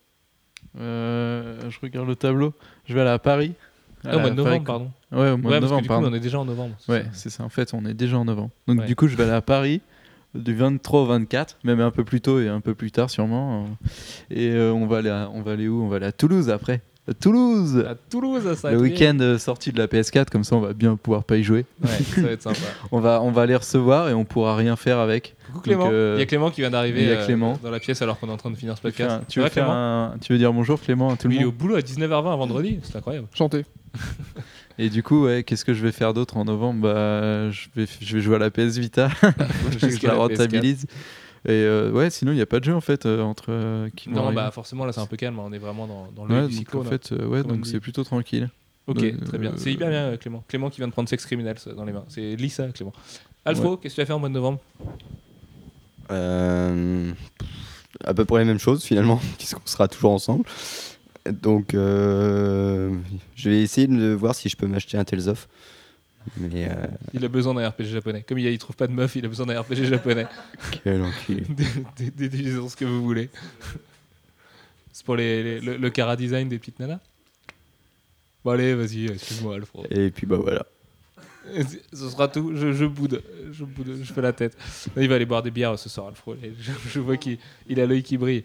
Euh, je regarde le tableau. Je vais aller à Paris. Ah, Au mois de novembre, Paris- pardon. Ouais, au mois Ouais, de parce que novembre, du coup, pardon. on est déjà en novembre. Ouais, c'est ça. En fait, on est déjà en novembre. Donc Ouais. du coup, je vais aller à Paris du 23 au 24, même un peu plus tôt et un peu plus tard sûrement. Et euh, on va aller, à, on va aller où? On va aller à Toulouse après. À Toulouse. À Toulouse, ça va le week-end euh, sorti de la PS4, comme ça, on va bien pouvoir pas y jouer. Ouais, ça va être sympa. On va, on va les recevoir et on pourra rien faire avec. Coucou Clément. Euh, Il y a Clément qui vient d'arriver euh, dans la pièce alors qu'on est en train de finir ce podcast. un- tu veux Ouais, faire Clément? un- tu veux dire bonjour Clément à tout le Il est au boulot à 19h20 un vendredi, c'est incroyable. Chanter. Et du coup, ouais, qu'est-ce que je vais faire d'autre en novembre? Bah, je, vais, je vais jouer à la PS Vita. je Jusqu'à la la PS4. rentabilise. Et euh, ouais, sinon, il n'y a pas de jeu en fait euh, entre. euh, qui Non, bah forcément là c'est un peu calme, on est vraiment dans, dans le Ouais, donc cyclone. en fait, euh, ouais, donc c'est plutôt tranquille. Ok, très bien. C'est hyper bien Clément. Clément qui vient de prendre Sex Criminals dans les mains. C'est Lisa Clément. Alfro, qu'est-ce que tu vas faire au mois de novembre? Euh, à peu près les mêmes choses finalement, puisqu'on sera toujours ensemble. Donc, euh, je vais essayer de voir si je peux m'acheter un Tales of. Mais euh, Il a besoin d'un RPG japonais. Comme il, il trouve pas de meuf, il a besoin d'un RPG japonais. quel enculé. des- ce que vous voulez. C'est pour les, les- le, le cara design des petites nanas? Bon allez, vas-y, excuse-moi Alfro. Et puis bah voilà. Ce sera tout, je, boude, je boude, je fais la tête. Il va aller boire des bières ce soir, Alfro. Je, je vois qu'il il a l'œil qui brille.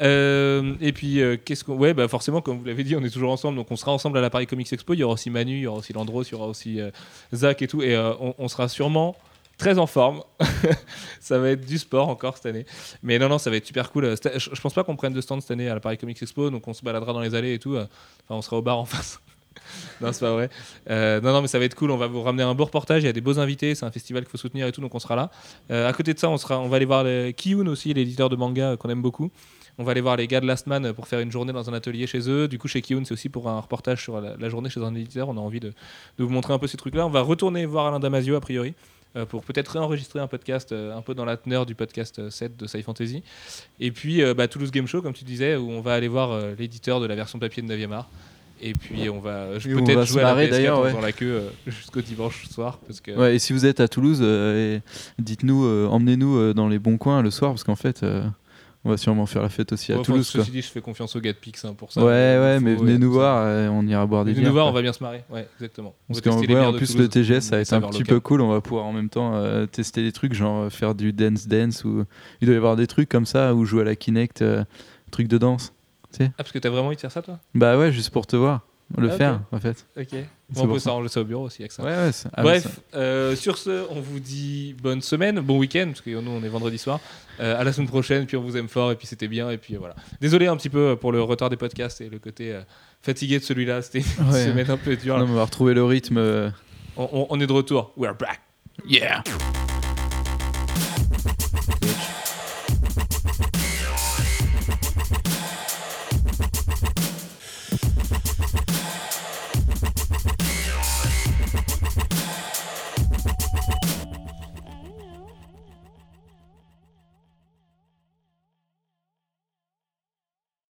Euh, et puis, euh, qu'est-ce qu'on. Ouais, bah forcément, comme vous l'avez dit, on est toujours ensemble. Donc, on sera ensemble à la Paris Comics Expo. Il y aura aussi Manu, il y aura aussi Landros, il y aura aussi euh, Zach et tout. Et euh, on, sera sûrement très en forme. ça va être du sport encore cette année. Mais non, non, ça va être super cool. Je, pense pas qu'on prenne de stand cette année à la Paris Comics Expo. Donc, on se baladera dans les allées et tout. Enfin, on sera au bar en face. non, c'est pas vrai. Euh, non, non, mais ça va être cool. On va vous ramener un beau reportage. Il y a des beaux invités. C'est un festival qu'il faut soutenir et tout. Donc on sera là. Euh, à côté de ça, on, sera, on va aller voir. Kiyun aussi, l'éditeur de manga euh, qu'on aime beaucoup. On va aller voir les gars de Last Man pour faire une journée dans un atelier chez eux. Du coup, chez Kiyun, c'est aussi pour un reportage sur la, journée chez un éditeur. On a envie de, vous montrer un peu ces trucs-là. On va retourner voir Alain Damasio, a priori. pour peut-être réenregistrer un podcast un peu dans la teneur du podcast euh, 7 de Sci Fantasy. Et puis bah, Toulouse Game Show, comme tu disais, où on va aller voir l'éditeur de la version papier de 9e art. Et puis on va je peut-être jouer à la marrer, PS4 d'ailleurs, ouais. faisant la queue euh, jusqu'au dimanche soir parce que Ouais, et si vous êtes à Toulouse, euh, dites-nous, euh, emmenez-nous dans les bons coins le soir, parce qu'en fait, on va sûrement faire la fête aussi à enfin, Toulouse. Quoi. ceci dit, je fais confiance au gars de Pix hein, pour ça. Ouais, ouais, mais venez nous voir, on ira boire des Venez bières. nous voir, quoi. on va bien se marrer. Ouais, exactement. On Parce va qu'en tester les en plus, Toulouse, le TGS, ça va être un petit peu cool. On va pouvoir en même temps tester des trucs, genre faire du dance dance ou il doit y avoir des trucs comme ça ou jouer à la Kinect, euh, truc de danse. Ah, parce que t'as vraiment envie de faire ça, toi? Bah ouais, juste pour te voir, le Ah, faire en fait. Ok. On peut s'arranger ça au bureau aussi avec ça. Ouais, ouais. ah, Bref, euh, sur ce, on vous dit bonne semaine, bon week-end, parce que nous on est vendredi soir. Euh, à la semaine prochaine, puis on vous aime fort, et puis c'était bien, et puis voilà. Désolé un petit peu pour le retard des podcasts et le côté euh, fatigué de celui-là, c'était une Ouais. semaine un peu dure. Non, mais on va retrouver le rythme. On, on- on est de retour. We're back. Yeah!